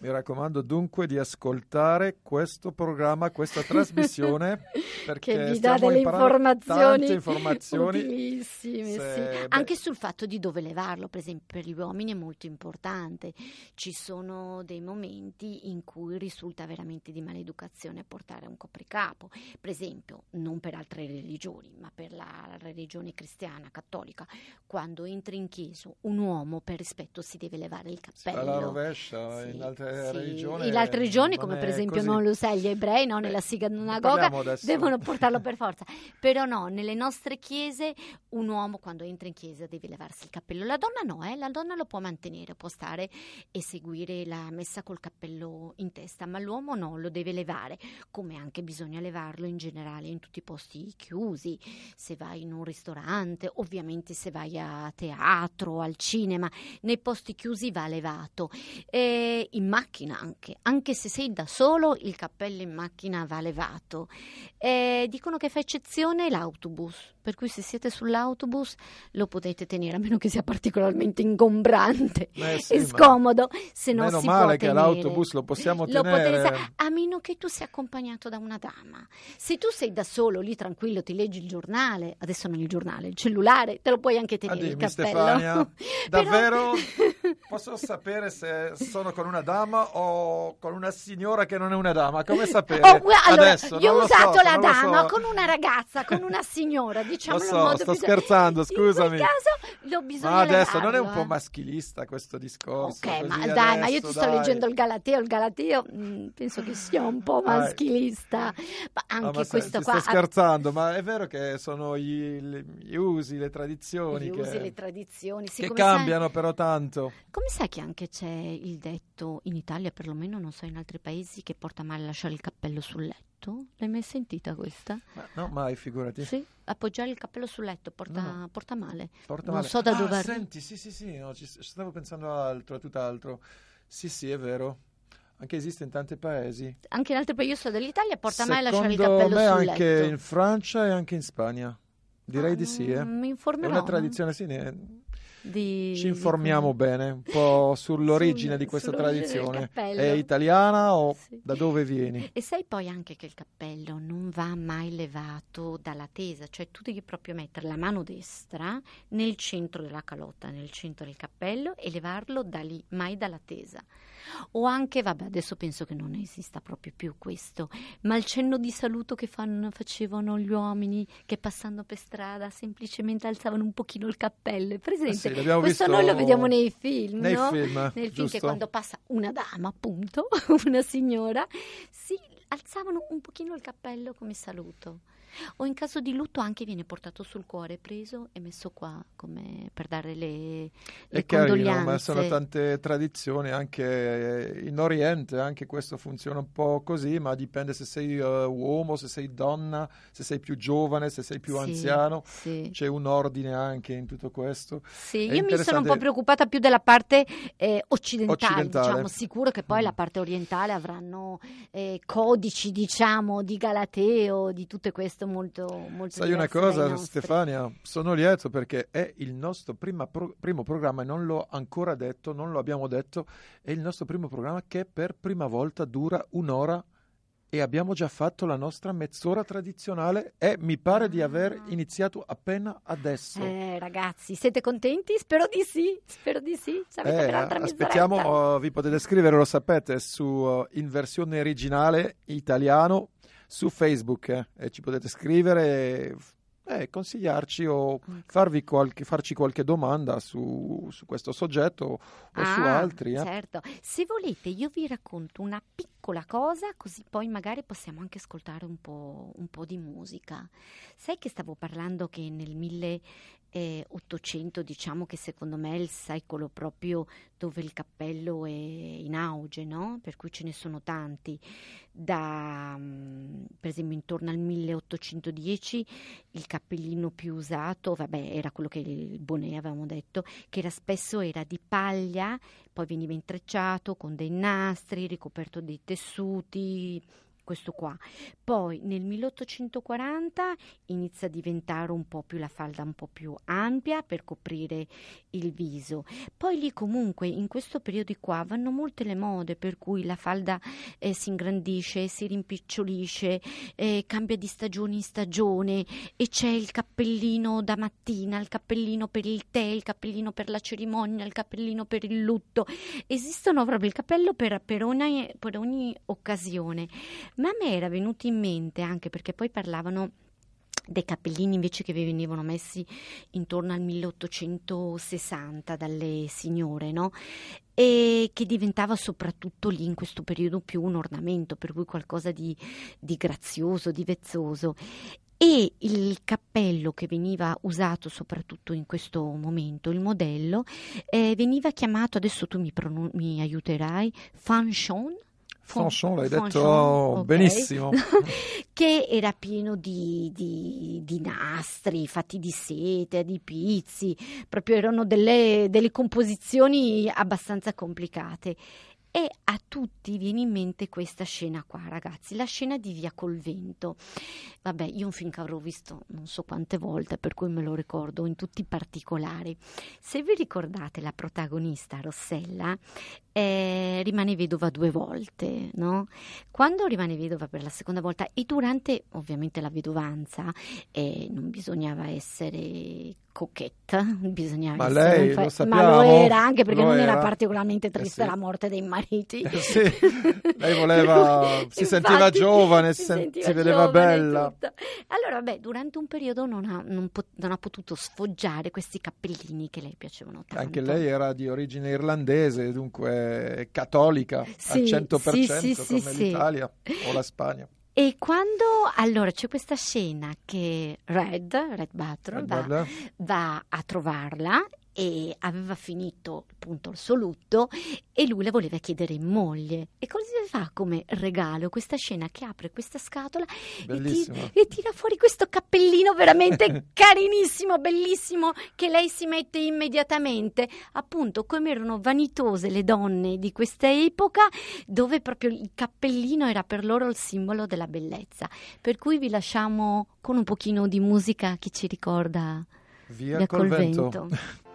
Mi raccomando dunque di ascoltare questo programma, questa trasmissione, <laughs> perché che vi dà delle informazioni, informazioni. utilissime, Se- sì. anche sul fatto di dove levarlo, per esempio per gli uomini è molto importante, ci sono dei momenti in cui risulta veramente di maleducazione portare un copricapo, per esempio non per altre religioni, ma per la religione cristiana, cattolica, quando entra in chiesa un uomo per rispetto si deve levare il cappello. Alla rovescia, Sì, in altre sì. religioni. In altre religioni, come per esempio così. non lo sai, gli ebrei no, nella Eh, sinagoga devono portarlo per <laughs> forza. Però no, nelle nostre chiese un uomo quando entra in chiesa deve levarsi il cappello. La donna no, eh, la donna lo può mantenere, può stare e seguire la messa col cappello in testa, ma l'uomo no, lo deve levare, come anche bisogna levarlo in generale in tutti i posti chiusi, se vai in un ristorante, ovviamente se vai a teatro, al cinema, nei posti chiusi va levato. E in macchina anche, anche se sei da solo, il cappello in macchina va levato. E dicono che fa eccezione l'autobus, per cui se siete sull'autobus lo potete tenere, a meno che sia particolarmente ingombrante Eh sì, e scomodo, se no Meno si male che tenere. l'autobus lo possiamo Lo tenere. potete- a meno che tu sia accompagnato da una dama. Se tu sei da solo, lì tranquillo, ti leggi il giornale, adesso non il giornale, il cellulare, te lo puoi anche Ah, tenere il dimmi, cappello. Stefania, <laughs> Però- davvero <laughs> posso sapere se sono con una dama o con una signora che non è una dama? Come sapere? <laughs> Oh, allora, Adesso, io ho usato so, la dama so. con una ragazza, con una signora, diciamo Lo in so, modo sto più- scherzando, In scusami. quel caso lo bisogna Ma adesso non è un levarlo, po' eh. maschilista questo discorso. Ok, ma così dai, ma io adesso, ti sto dai. leggendo il Galateo, il Galateo mm, penso che sia un po' maschilista, ma No, anche ma se- questo ti qua sto scherzando, ma è vero che sono gli, gli usi, le tradizioni gli che, usi, le tradizioni, sì, che come sai- cambiano però tanto. come sai che anche c'è il detto in Italia, perlomeno non so in altri paesi, che porta male lasciare il cappello sul letto? L'hai mai sentita questa? Ma no, mai, figurati. Sì, appoggiare il cappello sul letto porta, No. porta male. Porta Non male. so da Ah, dove arri- senti, sì, sì, sì, no, ci, stavo pensando a altro, a tutt'altro. Sì, sì, è vero. Anche esiste in tanti paesi. Anche in altri paesi, io so dell'Italia, porta male lasciare il Secondo cappello me sul anche letto. in Francia e anche in Spagna. Direi Ah, di sì, eh. Mi È informerò. una tradizione, sì. ne- di, Ci informiamo bene un po' <laughs> sull'origine Sul, di questa tradizione. È italiana o sì. da dove vieni? E sai poi anche che il cappello non va mai levato dalla tesa, cioè tu devi proprio mettere la mano destra nel centro della calotta, nel centro del cappello e levarlo da lì, mai dalla tesa. O anche, vabbè, adesso penso che non esista proprio più questo, ma il cenno di saluto che fanno, facevano gli uomini che passando per strada semplicemente alzavano un pochino il cappello, è presente? Sì, questo visto noi lo vediamo nei film, nei no? film, nel film giusto? che quando passa una dama, appunto, <laughs> una signora, si alzavano un pochino il cappello come saluto. O in caso di lutto anche viene portato sul cuore, preso e messo qua come per dare le, le È carino, ma sono tante tradizioni anche in Oriente, anche questo funziona un po' così, ma dipende se sei uh, uomo, se sei donna, se sei più giovane, se sei più Sì, anziano. sì. C'è un ordine anche in tutto questo. Sì, È io mi sono un po' preoccupata più della parte eh, occidentale, Occidentale. diciamo, sicuro che poi Mm. la parte orientale avranno eh, codici, diciamo, di Galateo, di tutto questo molto, molto Sai una cosa. Stefania? Sono lieto perché è il nostro pro- primo programma, e non l'ho ancora detto, non lo abbiamo detto, è il nostro primo programma che per prima volta dura un'ora e abbiamo già fatto la nostra mezz'ora tradizionale e mi pare di aver Ah. iniziato appena adesso. Eh, ragazzi, siete contenti? Spero di sì, spero di sì. Eh, aspettiamo, oh, vi potete scrivere, lo sapete, su, oh, in versione originale italiano su Facebook eh, e ci potete scrivere e eh, consigliarci o farvi qualche, farci qualche domanda su, su questo soggetto o su Ah, altri. eh. Certo, se volete io vi racconto una piccola cosa così poi magari possiamo anche ascoltare un po', un po' di musica. Sai che stavo parlando che nel 1800 diciamo che secondo me è il secolo proprio dove il cappello è in auge, no? Per cui ce ne sono tanti. Da, per esempio intorno al 1810 il cappellino più usato, vabbè, era quello che il Bonnet avevamo detto, che era spesso era di paglia, poi veniva intrecciato con dei nastri, ricoperto dei tessuti, questo qua. Poi nel 1840 inizia a diventare un po' più la falda un po' più ampia per coprire il viso. Poi lì comunque in questo periodo qua vanno molte le mode per cui la falda eh, si ingrandisce, si rimpicciolisce, eh, cambia di stagione in stagione e c'è il cappellino da mattina, il cappellino per il tè, il cappellino per la cerimonia, il cappellino per il lutto. Esistono proprio il cappello per, per ogni, per ogni occasione. Ma a me era venuto in mente anche perché poi parlavano dei cappellini invece che venivano messi intorno al 1860 dalle signore, no? E che diventava soprattutto lì in questo periodo più un ornamento, per cui qualcosa di, di grazioso, di vezzoso. E il cappello che veniva usato soprattutto in questo momento, il modello, eh, veniva chiamato, adesso tu mi, pronun- mi aiuterai, fanchon, Fanchon, l'hai detto Fanchon, ok. benissimo. <laughs> che era pieno di, di- di nastri fatti di sete, di pizzi, proprio erano delle, delle composizioni abbastanza complicate. E a tutti viene in mente questa scena qua, ragazzi, la scena di Via col vento. Vabbè, io un film che avrò visto non so quante volte, per cui me lo ricordo in tutti i particolari. Se vi ricordate la protagonista, Rossella, eh, rimane vedova due volte, no? Quando rimane vedova per la seconda volta e durante ovviamente la vedovanza, eh, non bisognava essere coquetta, <laughs> bisognava Ma lei, fa- lo ma sappiamo, lo era anche perché non era era. particolarmente triste Eh sì. la morte dei mariti. Eh sì, <laughs> lei voleva- si sentiva giovane, si si, sen- sentiva si vedeva bella. tutto. Allora, vabbè, durante un periodo non ha, non pot- non ha potuto sfoggiare questi cappellini che le piacevano tanto. Anche lei era di origine irlandese, dunque cattolica Sì, al 100% sì, sì, come l'Italia o la Spagna. E quando allora c'è questa scena che Red, Red Button, va, Guarda, va a trovarla e aveva finito appunto il suo lutto e lui la voleva chiedere in moglie. E cosa fa come regalo questa scena che apre questa scatola e tira, e tira fuori questo cappellino veramente <laughs> carinissimo, bellissimo che lei si mette immediatamente. Appunto, come erano vanitose le donne di questa epoca, dove proprio il cappellino era per loro il simbolo della bellezza. Per cui vi lasciamo con un pochino di musica che ci ricorda via via col col vento. vento. <laughs>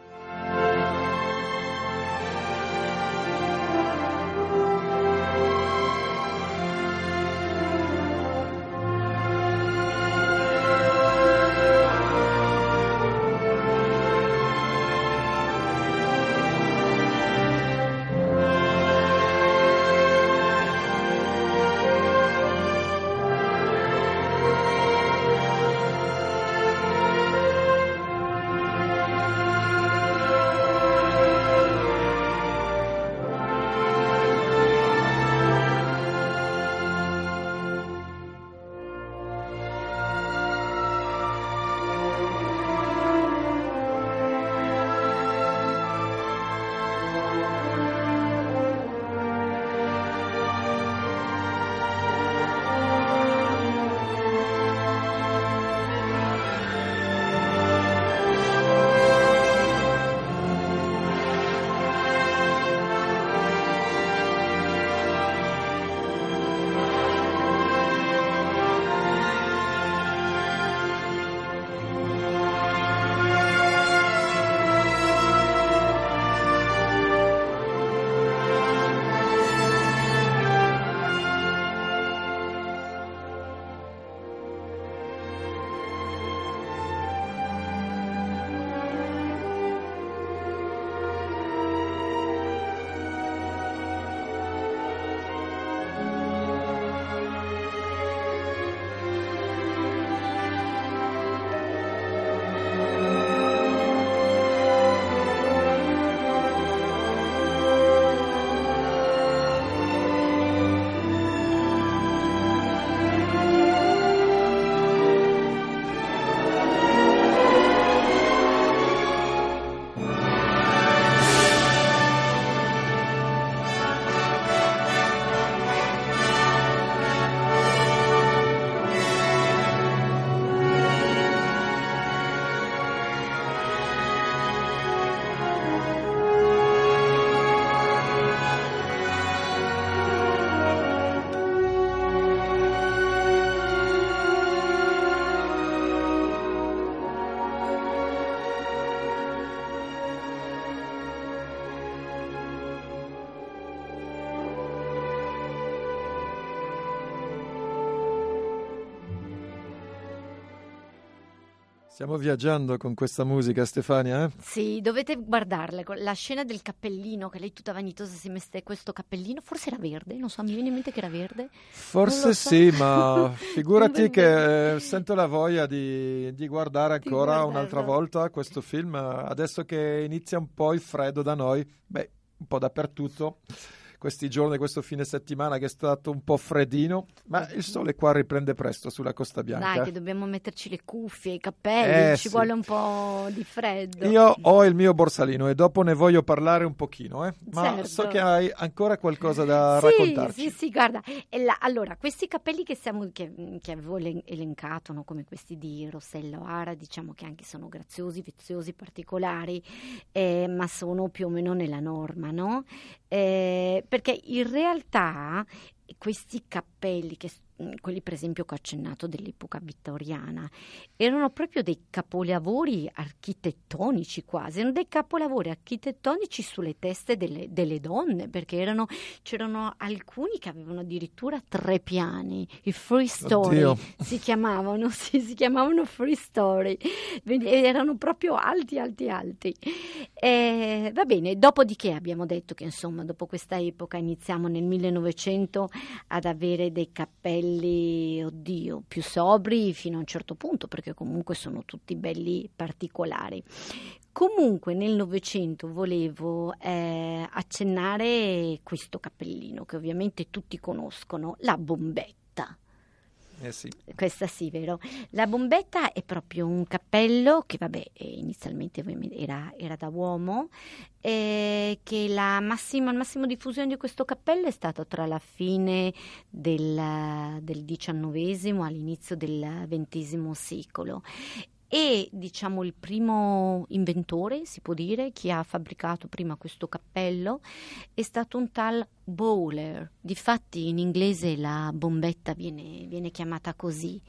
Stiamo viaggiando con questa musica, Stefania. Eh? Sì, dovete guardarla. La scena del cappellino, che lei tutta vanitosa si mette questo cappellino, forse era verde, non so, mi viene in mente che era verde. Forse so. sì, ma <laughs> figurati che eh, sento la voglia di, di guardare ancora di un'altra volta questo film. Adesso che inizia un po' il freddo da noi, beh, un po' dappertutto questi giorni, questo fine settimana che è stato un po' freddino, ma il sole qua riprende presto sulla Costa Bianca. Dai, che dobbiamo metterci le cuffie, i cappelli, eh, ci sì. vuole un po' di freddo. Io ho il mio borsalino e dopo ne voglio parlare un pochino, eh? ma certo. so che hai ancora qualcosa da sì, raccontarci. Sì, sì, guarda, la, allora, questi cappelli che, siamo, che, che avevo elencato, no? come questi di Rossello Ara, diciamo che anche sono graziosi, viziosi, particolari, eh, ma sono più o meno nella norma, no? Eh, perché in realtà questi cappelli che quelli per esempio che ho accennato dell'epoca vittoriana, erano proprio dei capolavori architettonici quasi, erano dei capolavori architettonici sulle teste delle, delle donne, perché erano, c'erano alcuni che avevano addirittura tre piani, i free story Oddio. si chiamavano, <laughs> sì, si chiamavano free story, erano proprio alti, alti, alti. E, va bene, dopodiché abbiamo detto che insomma dopo questa epoca iniziamo nel 1900 ad avere dei cappelli belli, oddio, più sobri fino a un certo punto, perché comunque sono tutti belli particolari. Comunque nel Novecento volevo eh, accennare questo cappellino che ovviamente tutti conoscono, la bombetta. Eh sì. Questa sì, vero? La bombetta è proprio un cappello che, vabbè, eh, inizialmente era, era da uomo, eh, che la massima, la massima diffusione di questo cappello è stata tra la fine del, del XIX all'inizio del XX secolo e diciamo il primo inventore, si può dire, chi ha fabbricato prima questo cappello è stato un tal Bowler. Difatti in inglese la bombetta viene, viene chiamata così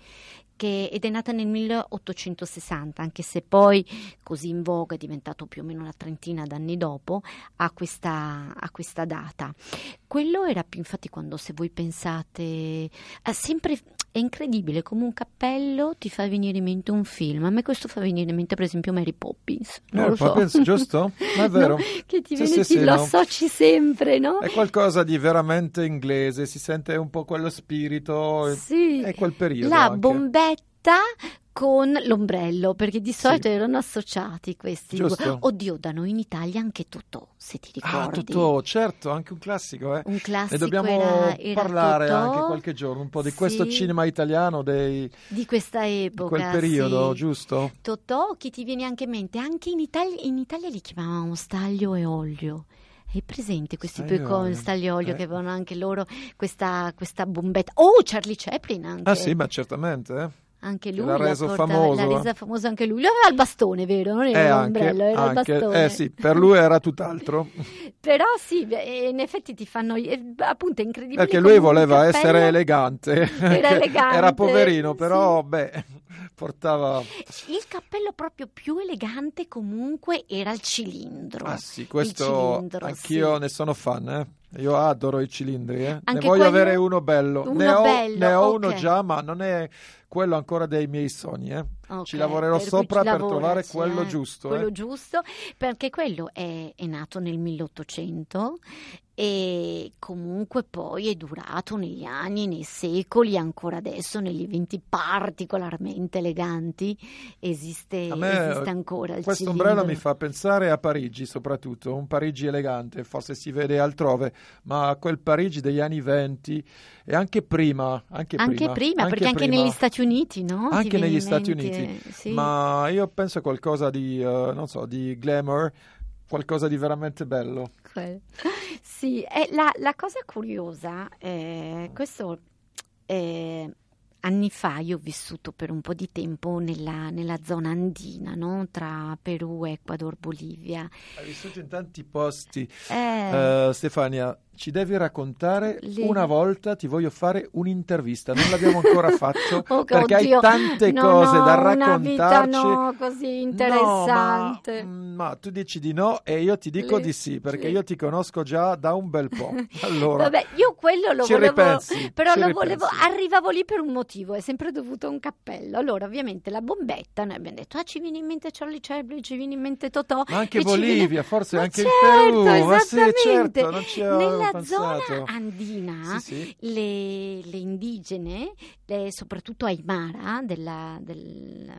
che, ed è nata nel 1860, anche se poi così in voga è diventato più o meno una trentina d'anni dopo, a questa, a questa data. Quello era più, infatti, quando se voi pensate, sempre è incredibile come un cappello ti fa venire in mente un film. A me questo fa venire in mente, per esempio, Mary Poppins. Non eh, Poppins, so. giusto? <laughs> Ma è vero. No? Che ti viene, sì, ti sì, lo no. associ sempre, no? È qualcosa di veramente inglese, si sente un po' quello spirito. Sì. È quel periodo. La anche. bombetta con l'ombrello, perché di solito sì. erano associati questi. Giusto. Oddio, da noi in Italia anche Totò, se ti ah, ricordi. Ah, Totò, certo, anche un classico, eh. Un classico Ne dobbiamo era, era parlare Totò. anche qualche giorno, un po' di sì. questo cinema italiano dei... Di questa epoca, Di quel periodo, sì. giusto? Totò, chi ti viene anche in mente? Anche in Italia, in Italia li chiamavamo staglio e olio. Hai presente questi due con stagliolio eh. che avevano anche loro questa, questa bombetta? Oh, Charlie Chaplin anche. Ah sì, ma certamente, eh anche lui l'ha reso porta, famoso. L'ha resa famosa anche lui. Lui aveva il bastone, vero? Non era eh, l'ombrello, era anche, il bastone. Eh sì, per lui era tutt'altro. <laughs> Però sì, in effetti ti fanno appunto è incredibile. Perché lui voleva essere elegante. Era <laughs> elegante. era poverino, però sì. beh, portava Il cappello proprio più elegante comunque era il cilindro. Ah sì, questo cilindro, anch'io sì. ne sono fan, eh. Io adoro i cilindri, eh. ne voglio avere uno bello. Uno ne ho, bello, ne ho okay. uno già, ma non è quello ancora dei miei sogni. Eh. Okay, ci lavorerò per sopra per trovare quello eh? giusto. Quello eh. giusto, perché quello è, è nato nel 1800 e comunque poi è durato negli anni, nei secoli, ancora adesso negli eventi particolarmente eleganti esiste, esiste ancora. Questo ombrello mi fa pensare a Parigi soprattutto, un Parigi elegante, forse si vede altrove, ma quel Parigi degli anni venti e anche prima. Anche, anche prima, prima anche perché prima. anche negli Stati Uniti, no? Anche negli Stati Uniti, sì. ma io penso a qualcosa di, uh, non so, di glamour qualcosa di veramente bello. <laughs> Sì, eh, la, la, cosa curiosa, eh, questo eh, anni fa io ho vissuto per un po' di tempo nella, nella zona andina, no? tra Perù, Ecuador, Bolivia. Hai vissuto in tanti posti. Eh. Uh, Stefania, ci devi raccontare Le- una volta ti voglio fare un'intervista non l'abbiamo ancora <laughs> fatto Oh, perché oddio, hai tante non cose ho da una vita, raccontarci no, così No, interessante. ma, mm, ma tu dici di no e io ti dico Le- di sì perché le- io ti conosco già da un bel po' <laughs> allora Vabbè, io quello lo volevo, ripensi, però lo volevo, ripensi. arrivavo lì per un motivo, è sempre dovuto a un cappello. Allora, ovviamente la bombetta, noi abbiamo detto, ah, ci viene in mente Charlie Chaplin, ci viene in mente Totò. ma anche ci viene- Bolivia forse Ma anche certo, il Perù ma sì esattamente. certo non ci avevo Nella pensato zona andina, sì sì. le, le indigene, le- soprattutto Aymara, della- del,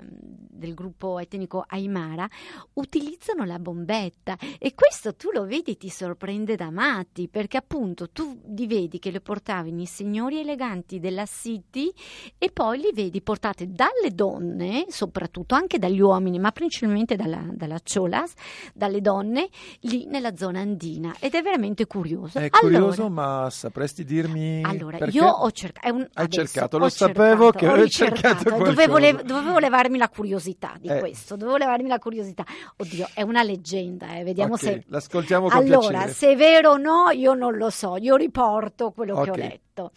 del gruppo etnico Aymara, utilizzano la bombetta. E questo tu lo vedi e ti sorprende da matti perché appunto tu li vedi che le portavano i signori eleganti della City e poi li vedi portate dalle donne, soprattutto anche dagli uomini, ma principalmente dalla, dalla Cholas, dalle donne lì nella zona andina. Ed è veramente curioso. è Allora- curioso ma sapresti dirmi allora, io ho cercato. Hai cercato, lo sapevo che ho avevi ricercato, cercato dovevo, le- dovevo levarmi la curiosità di Eh. questo, dovevo levarmi la curiosità. Oddio, è una leggenda, eh, vediamo Ok, se. l'ascoltiamo con Allora, piacere se è vero o no, io non lo so, io riporto quello che ho letto.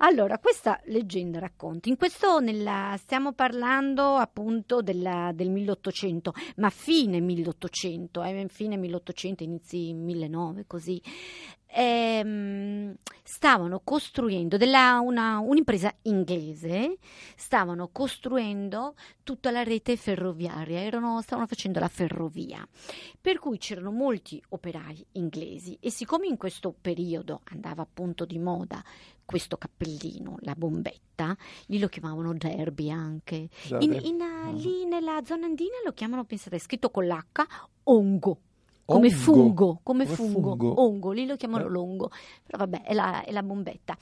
Allora, questa leggenda racconta, in questo nella, stiamo parlando appunto della- del 1800, ma fine 1800, eh, fine 1800, inizi 1900, così. Ehm, stavano costruendo della, una, un'impresa inglese, stavano costruendo tutta la rete ferroviaria, erano, stavano facendo la ferrovia, per cui c'erano molti operai inglesi e siccome in questo periodo andava appunto di moda questo cappellino, la bombetta, lì lo chiamavano derby anche. In- in, Mhm. Lì nella zona andina lo chiamano, pensate, scritto con l'H, ongo. Come Ongo. fungo, come, Come fungo, fungo. ongo, lì lo chiamano Eh. longo, però vabbè è la, è la bombetta.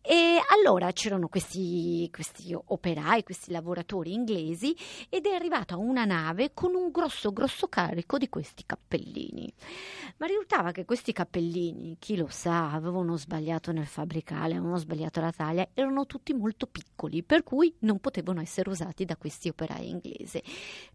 E allora c'erano questi, questi operai, questi lavoratori inglesi ed è arrivata una nave con un grosso, grosso carico di questi cappellini. Ma risultava che questi cappellini, chi lo sa, avevano sbagliato nel fabbricare, avevano sbagliato la taglia, erano tutti molto piccoli, per cui non potevano essere usati da questi operai inglesi.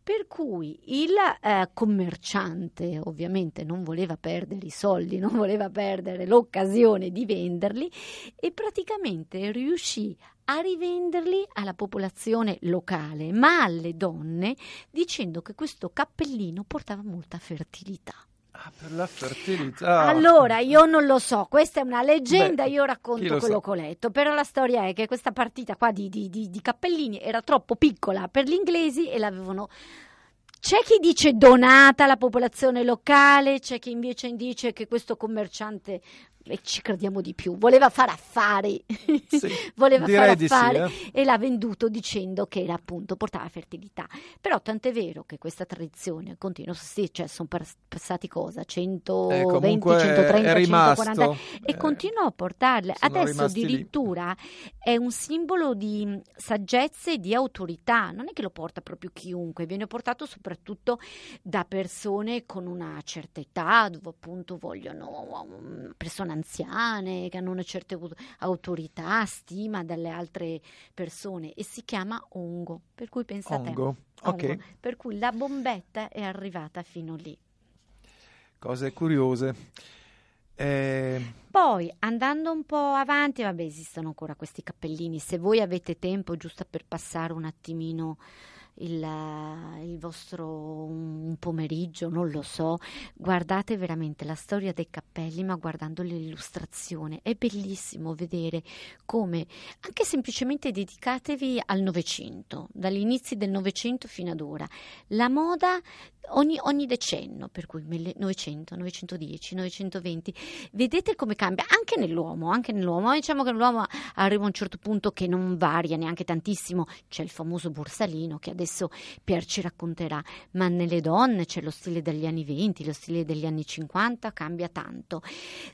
Per cui il eh, commerciante ovviamente non voleva perdere i soldi, <laughs> non voleva perdere l'occasione di venderli e praticamente riuscì a rivenderli alla popolazione locale, ma alle donne, dicendo che questo cappellino portava molta fertilità. Ah, per la fertilità. Allora, io non lo so, questa è una leggenda, Beh, io racconto lo quello sa? che ho letto, però la storia è che questa partita qua di, di- di- di cappellini era troppo piccola per gli inglesi e l'avevano... C'è chi dice donata alla popolazione locale, c'è chi invece dice che questo commerciante, e ci crediamo di più, voleva fare affari, Sì, <laughs> voleva fare di sì, affari eh. e l'ha venduto dicendo che era appunto portava fertilità. Però tant'è vero che questa tradizione continua, sì, cioè sono pas- passati cosa? 120, Eh, comunque 130, è rimasto. 140 e eh, continua a portarle. Adesso rimasti lì. addirittura è un simbolo di mh, saggezza e di autorità, non è che lo porta proprio chiunque, viene portato soprattutto da persone con una certa età, dove appunto vogliono um, persone anziane che hanno una certa au- autorità, stima dalle altre persone e si chiama ongo, per cui pensate Ongo. Ongo. per cui la bombetta è arrivata fino lì. cose curiose. Eh, Poi andando un po' avanti, vabbè, esistono ancora questi cappellini. Se voi avete tempo, giusto per passare un attimino il, eh, il vostro un pomeriggio, non lo so, guardate veramente la storia dei cappelli, ma guardando l'illustrazione. È bellissimo vedere come, anche semplicemente dedicatevi al Novecento, dagli inizi del Novecento fino ad ora. La moda ogni, ogni decennio, per cui mille- 900, 910, 920, vedete come cambia anche nell'uomo, anche nell'uomo. Diciamo che l'uomo arriva a un certo punto che non varia neanche tantissimo, c'è il famoso borsalino che adesso Pier ci racconterà, ma nelle donne c'è lo stile degli anni 20, lo stile degli anni 50, cambia tanto.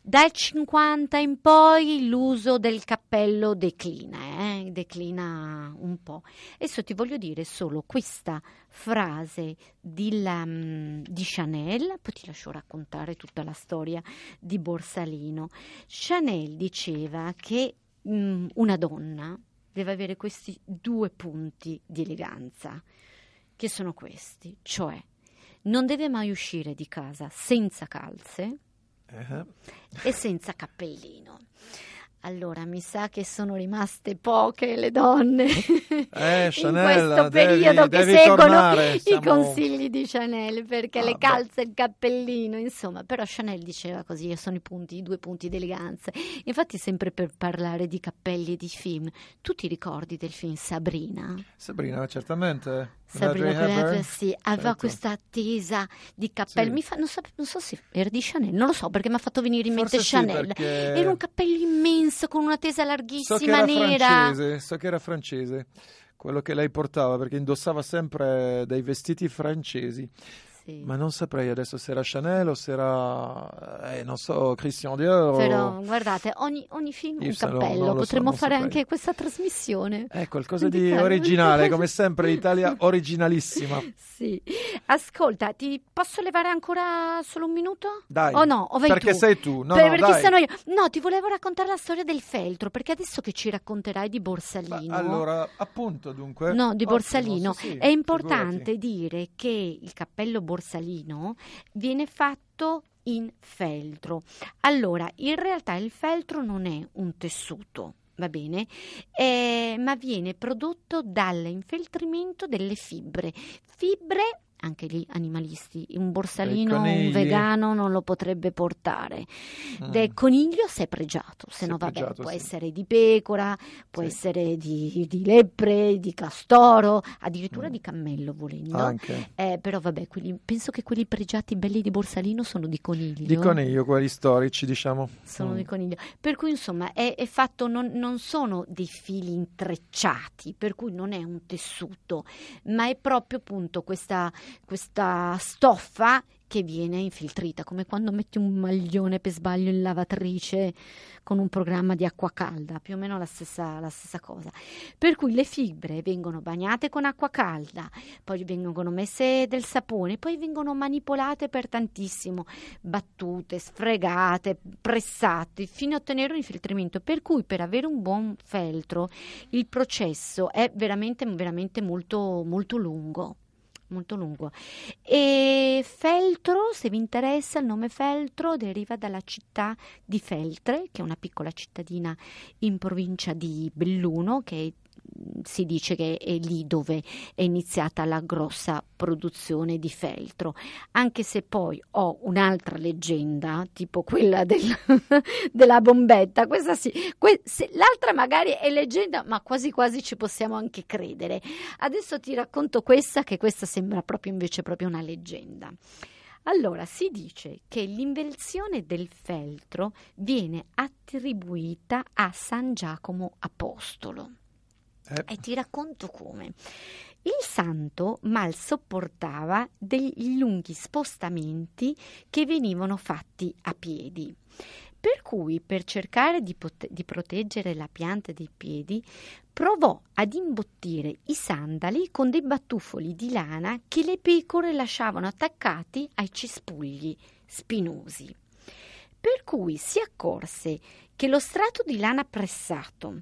Dal 50 in poi l'uso del cappello declina, eh? declina un po'. Adesso ti voglio dire solo questa frase di, la- mm, di Chanel, poi ti lascio raccontare tutta la storia di Borsalino. Chanel diceva che mm, una donna deve avere questi due punti di eleganza, che sono questi, cioè non deve mai uscire di casa senza calze Eh. e senza cappellino. Allora, mi sa che sono rimaste poche le donne Eh, <laughs> in Chanel, questo devi- periodo che devi seguono tornare, i siamo- consigli di Chanel, perché Ah, le beh. calze, il cappellino, insomma, però Chanel diceva così, sono i punti, i due punti di eleganza. Infatti, sempre per parlare di cappelli e di film, tu ti ricordi del film Sabrina? Sabrina, certamente. Sabrina. Cleopatra, sì, aveva Certo. questa attesa di cappello. Sì. Mi fa- non, so, non so se era di Chanel, non lo so perché mi ha fatto venire in mente Forse sì, Chanel. perché- Era un cappello immenso con una tesa So larghissima era nera. francese, so che era francese, quello che lei portava, perché indossava sempre dei vestiti francesi. Sì. Ma non saprei adesso se era Chanel o se era, eh, non so, Christian Dior. o- Però guardate, ogni, ogni film un Io no, cappello, so, potremmo non fare saprei. anche questa trasmissione. Eh, qualcosa di Indicare. originale, come sempre <laughs> l'Italia originalissima. Sì. Ascolta, ti posso levare ancora solo un minuto? Dai, O no? O vai perché tu? sei tu, no, Per- no, perché dai. sono io. No, ti volevo raccontare la storia del feltro, perché adesso che ci racconterai di Ma Borsalino. allora, appunto, dunque. No, di ottimo, Borsalino. sì, sì, È importante figurati. dire che il cappello Borsalino viene fatto in feltro. Allora, in realtà il feltro non è un tessuto. Va bene, Eh, ma viene prodotto dall'infeltrimento delle fibre. Fibre, anche lì animalisti, un borsalino, un vegano non lo potrebbe portare. Mm. Del coniglio se è pregiato, se è no vabbè, pregiato, può sì. essere di pecora, può Sì. essere di, di lepre, di castoro, addirittura Mm. di cammello volendo. Anche. Eh, però vabbè, quelli- penso che quelli pregiati belli di Borsalino sono di coniglio. Di coniglio, quelli storici, diciamo. Sono Mm. di coniglio. Per cui insomma è, è fatto, non, non sono dei fili intrecciati, per cui non è un tessuto, ma è proprio appunto questa, questa stoffa che viene infiltrita, come quando metti un maglione per sbaglio in lavatrice con un programma di acqua calda, più o meno la stessa, la stessa cosa. Per cui le fibre vengono bagnate con acqua calda, poi vengono messe del sapone, poi vengono manipolate per tantissimo, battute, sfregate, pressate, fino a ottenere un infiltramento. Per cui per avere un buon feltro il processo è veramente, veramente molto, molto lungo. Molto lungo. E Feltro, se vi interessa, il nome Feltro deriva dalla città di Feltre, che è una piccola cittadina in provincia di Belluno, che mh, si dice che è lì dove è iniziata la grossa produzione di feltro, anche se poi ho un'altra leggenda, tipo quella del- <laughs> della bombetta, questa sì, que- se- l'altra magari è leggenda, ma quasi quasi ci possiamo anche credere. Adesso ti racconto questa, che questa sembra proprio invece proprio una leggenda. Allora, si dice che l'invenzione del feltro viene attribuita a San Giacomo Apostolo. Eh, E ti racconto come. Il santo mal sopportava degli lunghi spostamenti che venivano fatti a piedi. Per cui, per cercare di, pot- di proteggere la pianta dei piedi, provò ad imbottire i sandali con dei batuffoli di lana che le pecore lasciavano attaccati ai cespugli spinosi. Per cui si accorse che lo strato di lana pressato,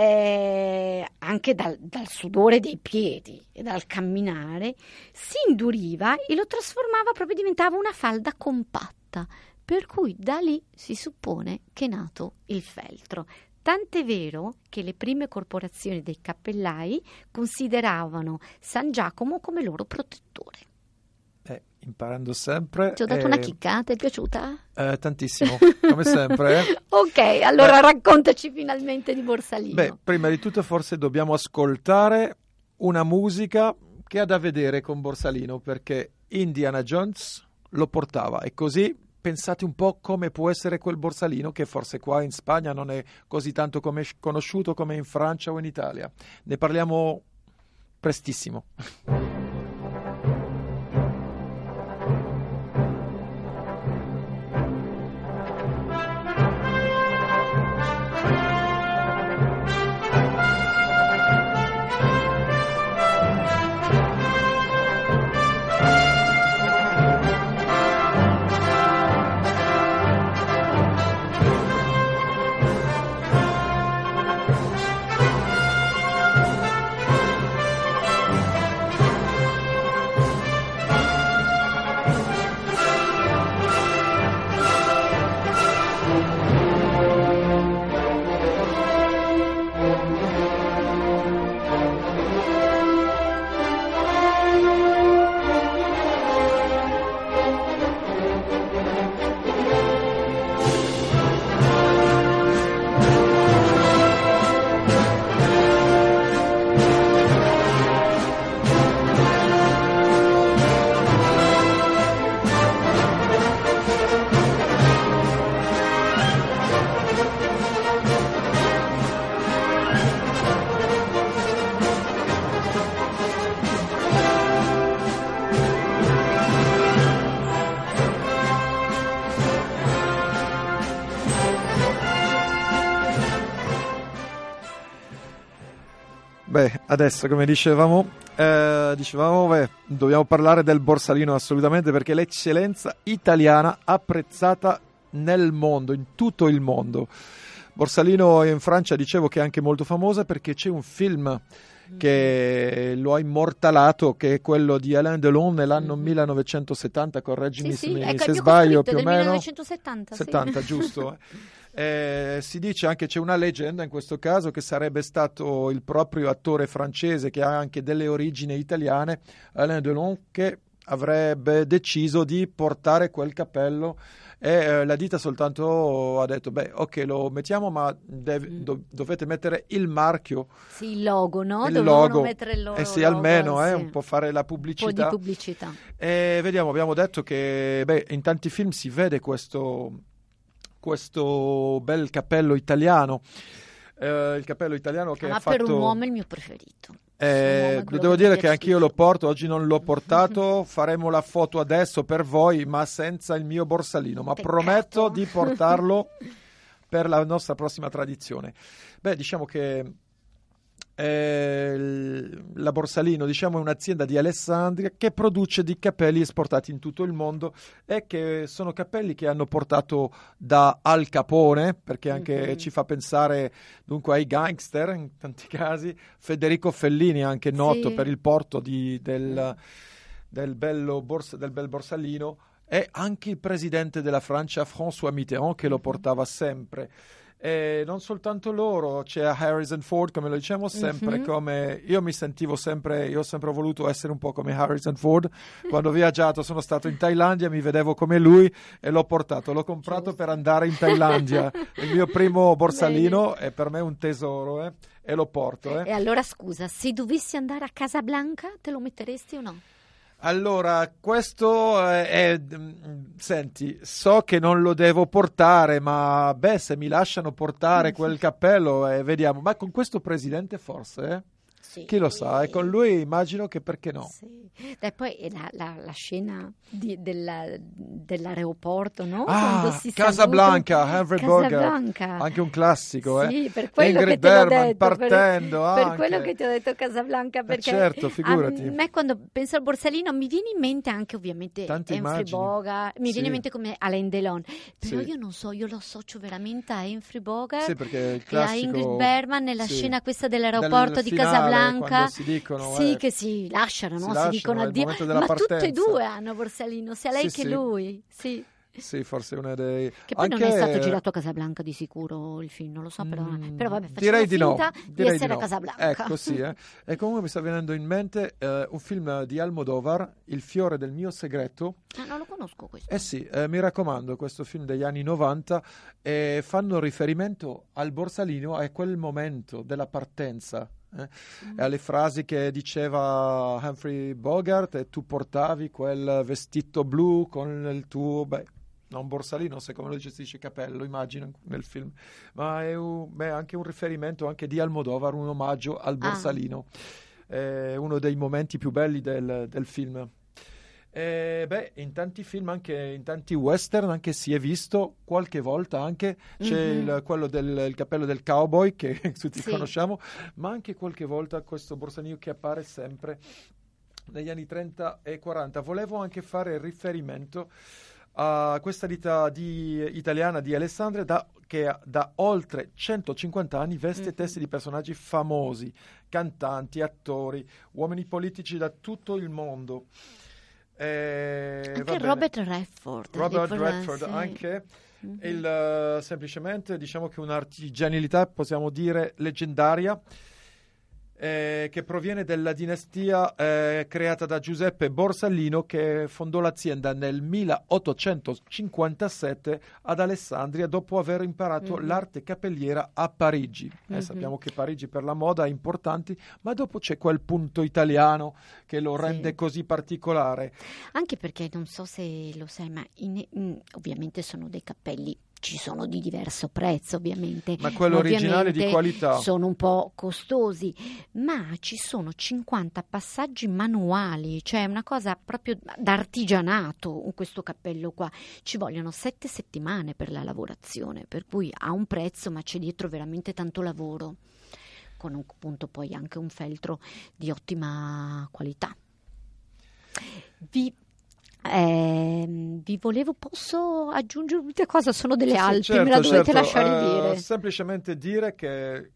eh, anche dal, dal sudore dei piedi e dal camminare, si induriva e lo trasformava proprio, diventava una falda compatta. Per cui da lì si suppone che è nato il feltro. Tant'è vero che le prime corporazioni dei cappellai consideravano San Giacomo come loro protettore. Imparando sempre. Ti ho dato eh, una chicca, ti è piaciuta? eh, tantissimo, <laughs> come sempre. ok, allora raccontaci finalmente di Borsalino. Beh, prima di tutto forse dobbiamo ascoltare una musica che ha da vedere con Borsalino perché Indiana Jones lo portava e così pensate un po' come può essere quel Borsalino che forse qua in Spagna non è così tanto come- conosciuto come in Francia o in Italia. Ne parliamo prestissimo. Adesso come dicevamo, eh, dicevamo beh, dobbiamo parlare del Borsalino assolutamente perché l'eccellenza italiana apprezzata nel mondo, in tutto il mondo. Borsalino in Francia dicevo che è anche molto famosa perché c'è un film che lo ha immortalato, che è quello di Alain Delon nell'anno mm-hmm. 1970, correggimi sì, sì, se, ecco, sbaglio più o meno. 1970, 70, sì. giusto. Eh, <laughs> si dice anche c'è una leggenda in questo caso che sarebbe stato il proprio attore francese che ha anche delle origini italiane, Alain Delon, che avrebbe deciso di portare quel cappello e eh, la ditta soltanto ha detto beh ok lo mettiamo ma deve, mm. do, dovete mettere il marchio sì il logo no? il Dovevano logo mettere il loro eh sì logo, almeno eh, sì. un po' fare la pubblicità un po' di pubblicità e vediamo abbiamo detto che beh, in tanti film si vede questo, questo bel cappello italiano eh, il cappello italiano che Ah, ma ha fatto per un uomo è il mio preferito eh, devo dire che anch'io lo porto, oggi non l'ho portato, <laughs> faremo la foto adesso per voi, ma senza il mio borsalino, ma Peccato. prometto di portarlo <laughs> per la nostra prossima tradizione. Beh, diciamo che eh, la Borsalino diciamo, è un'azienda di Alessandria che produce di cappelli esportati in tutto il mondo e che sono cappelli che hanno portato da Al Capone, perché anche Mhm. ci fa pensare dunque ai gangster in tanti casi, Federico Fellini anche noto Sì. per il porto di- del, del bello bors- del bel Borsalino e anche il presidente della Francia François Mitterrand che lo Mhm. portava sempre. E non soltanto loro, c'è Harrison Ford, come lo diciamo sempre, Mhm. come io mi sentivo sempre, io ho sempre voluto essere un po' come Harrison Ford. Quando ho viaggiato sono stato in Thailandia, mi vedevo come lui e l'ho portato, l'ho comprato per andare in Thailandia. <laughs> Il mio primo borsalino è per me un tesoro eh, e lo porto. eh. e allora scusa se dovessi andare a Casablanca te lo metteresti o no? Allora, questo è, è- mm, senti, so che non lo devo portare, ma beh, se mi lasciano portare quel cappello, eh, vediamo. Ma con questo presidente forse, eh? Sì. Chi lo sa? E con lui immagino che perché no? Sì. E poi la, la- la scena di- della- dell'aeroporto, no? Ah, Casablanca. Humphrey Bogart. Casablanca. Anche un classico, eh? Sì, per quello Ingrid che Bergman detto, per- partendo per, anche. quello che ti ho detto Casablanca, perché certo, figurati. a me quando penso al borsalino mi viene in mente anche ovviamente Tante immagini. Bogart, mi Sì. viene in mente come Alain Delon, però Sì. io non so, io lo associo veramente a Humphrey Bogart Sì, perché il e a Ingrid Bergman nella scena questa dell'aeroporto Del di finale, Casablanca. si dicono, sì, eh, che si lasciano, si no? lasciano, si dicono addio. Ma tutte e partenza. due hanno borsalino, sia lei Sì, che sì. lui. Sì. Sì, forse una dei... Che poi non è anche- stato girato a Casablanca di sicuro il film, non lo so, però, Mm, però vabbè, facciamo direi di no, di, direi essere no. a Casablanca. Ecco, sì, eh. E comunque mi sta venendo in mente eh, un film di Almodovar, Il fiore del mio segreto. Ah, non lo conosco questo. Eh sì, eh, mi raccomando, questo film degli anni 90 eh, fanno riferimento al borsalino a quel momento della partenza. Eh, Mm. e alle frasi che diceva Humphrey Bogart e tu portavi quel vestito blu con il tuo beh, non borsalino, come lo gestisce capello, immagino nel film, ma è un- beh, anche un riferimento anche di Almodovar, un omaggio al Ah. borsalino, è uno dei momenti più belli del, del film. E, beh, in tanti film, anche in tanti western, anche si è visto qualche volta anche c'è Mhm. il- quello del il cappello del cowboy che <laughs> tutti Sì. conosciamo, ma anche qualche volta questo borsalino che appare sempre negli anni 30 e 40. Volevo anche fare riferimento a questa ditta di- italiana di Alessandria da- che da oltre 150 anni veste Mhm. testi di personaggi famosi, cantanti, attori, uomini politici da tutto il mondo. Eh. Robert Redford. Robert Redford anche Mhm. il, eh, semplicemente diciamo che un'artigianalità possiamo dire leggendaria eh, che proviene dalla dinastia eh, creata da Giuseppe Borsellino che fondò l'azienda nel 1857 ad Alessandria dopo aver imparato Mhm. l'arte capelliera a Parigi. Eh, Mhm. sappiamo che Parigi per la moda è importante, ma dopo c'è quel punto italiano che lo Sì. rende così particolare. Anche perché non so se lo sai, ma in- in- ovviamente sono dei cappelli. Ci sono di diverso prezzo, ovviamente. Ma quello originale di qualità. Sono un po' costosi, ma ci sono 50 passaggi manuali, cioè una cosa proprio d'artigianato in questo cappello qua. Ci vogliono sette settimane per la lavorazione, per cui ha un prezzo, ma c'è dietro veramente tanto lavoro. con appunto poi anche un feltro di ottima qualità. Vi eh, vi volevo, posso aggiungere un'ultima cosa? Sono delle Alpi, certo, me la dovete certo. lasciare uh, dire. Semplicemente dire che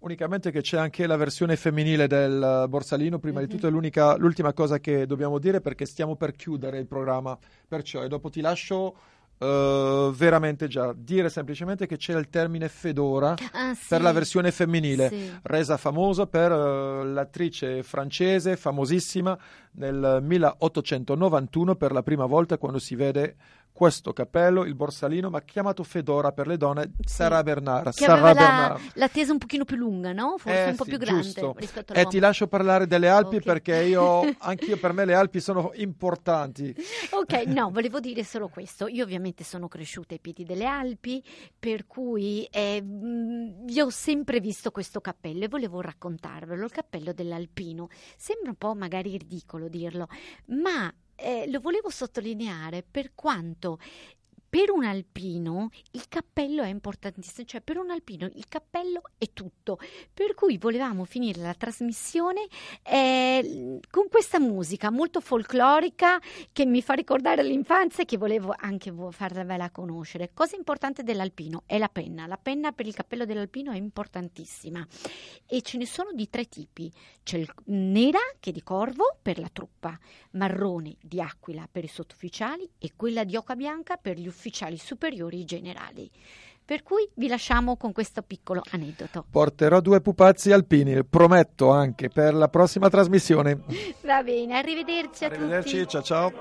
unicamente che c'è anche la versione femminile del Borsalino, prima mm-hmm. di tutto è l'unica, l'ultima cosa che dobbiamo dire perché stiamo per chiudere il programma, perciò e dopo ti lascio Uh, veramente già dire semplicemente che c'è il termine Fedora ah, sì. per la versione femminile, sì. resa famosa per uh, l'attrice francese famosissima nel 1891 per la prima volta quando si vede questo cappello, il borsalino, ma chiamato Fedora per le donne, sì. Sarah Bernard. Che Sarah aveva Bernard. La, tesa un pochino più lunga, no? Forse eh, un po' sì, più grande giusto. rispetto E all'uomo. ti lascio parlare delle Alpi okay. perché io, <laughs> anch'io per me le Alpi sono importanti. Ok, no, volevo dire solo questo. Io ovviamente sono cresciuta ai piedi delle Alpi, per cui eh, io ho sempre visto questo cappello e volevo raccontarvelo, il cappello dell'alpino. Sembra un po' magari ridicolo dirlo, ma eh, lo volevo sottolineare per quanto per un alpino il cappello è importantissimo, cioè per un alpino il cappello è tutto, per cui volevamo finire la trasmissione eh, con questa musica molto folclorica che mi fa ricordare l'infanzia e che volevo anche farvela conoscere. Cosa importante dell'alpino è la penna, la penna per il cappello dell'alpino è importantissima. E ce ne sono di tre tipi, c'è il nera che è di corvo per la truppa, marrone di aquila per i sottufficiali e quella di oca bianca per gli ufficiali ufficiali superiori generali. Per cui vi lasciamo con questo piccolo aneddoto. Porterò due pupazzi alpini, prometto anche per la prossima trasmissione. Va bene, arrivederci a arrivederci, tutti. ciao ciao.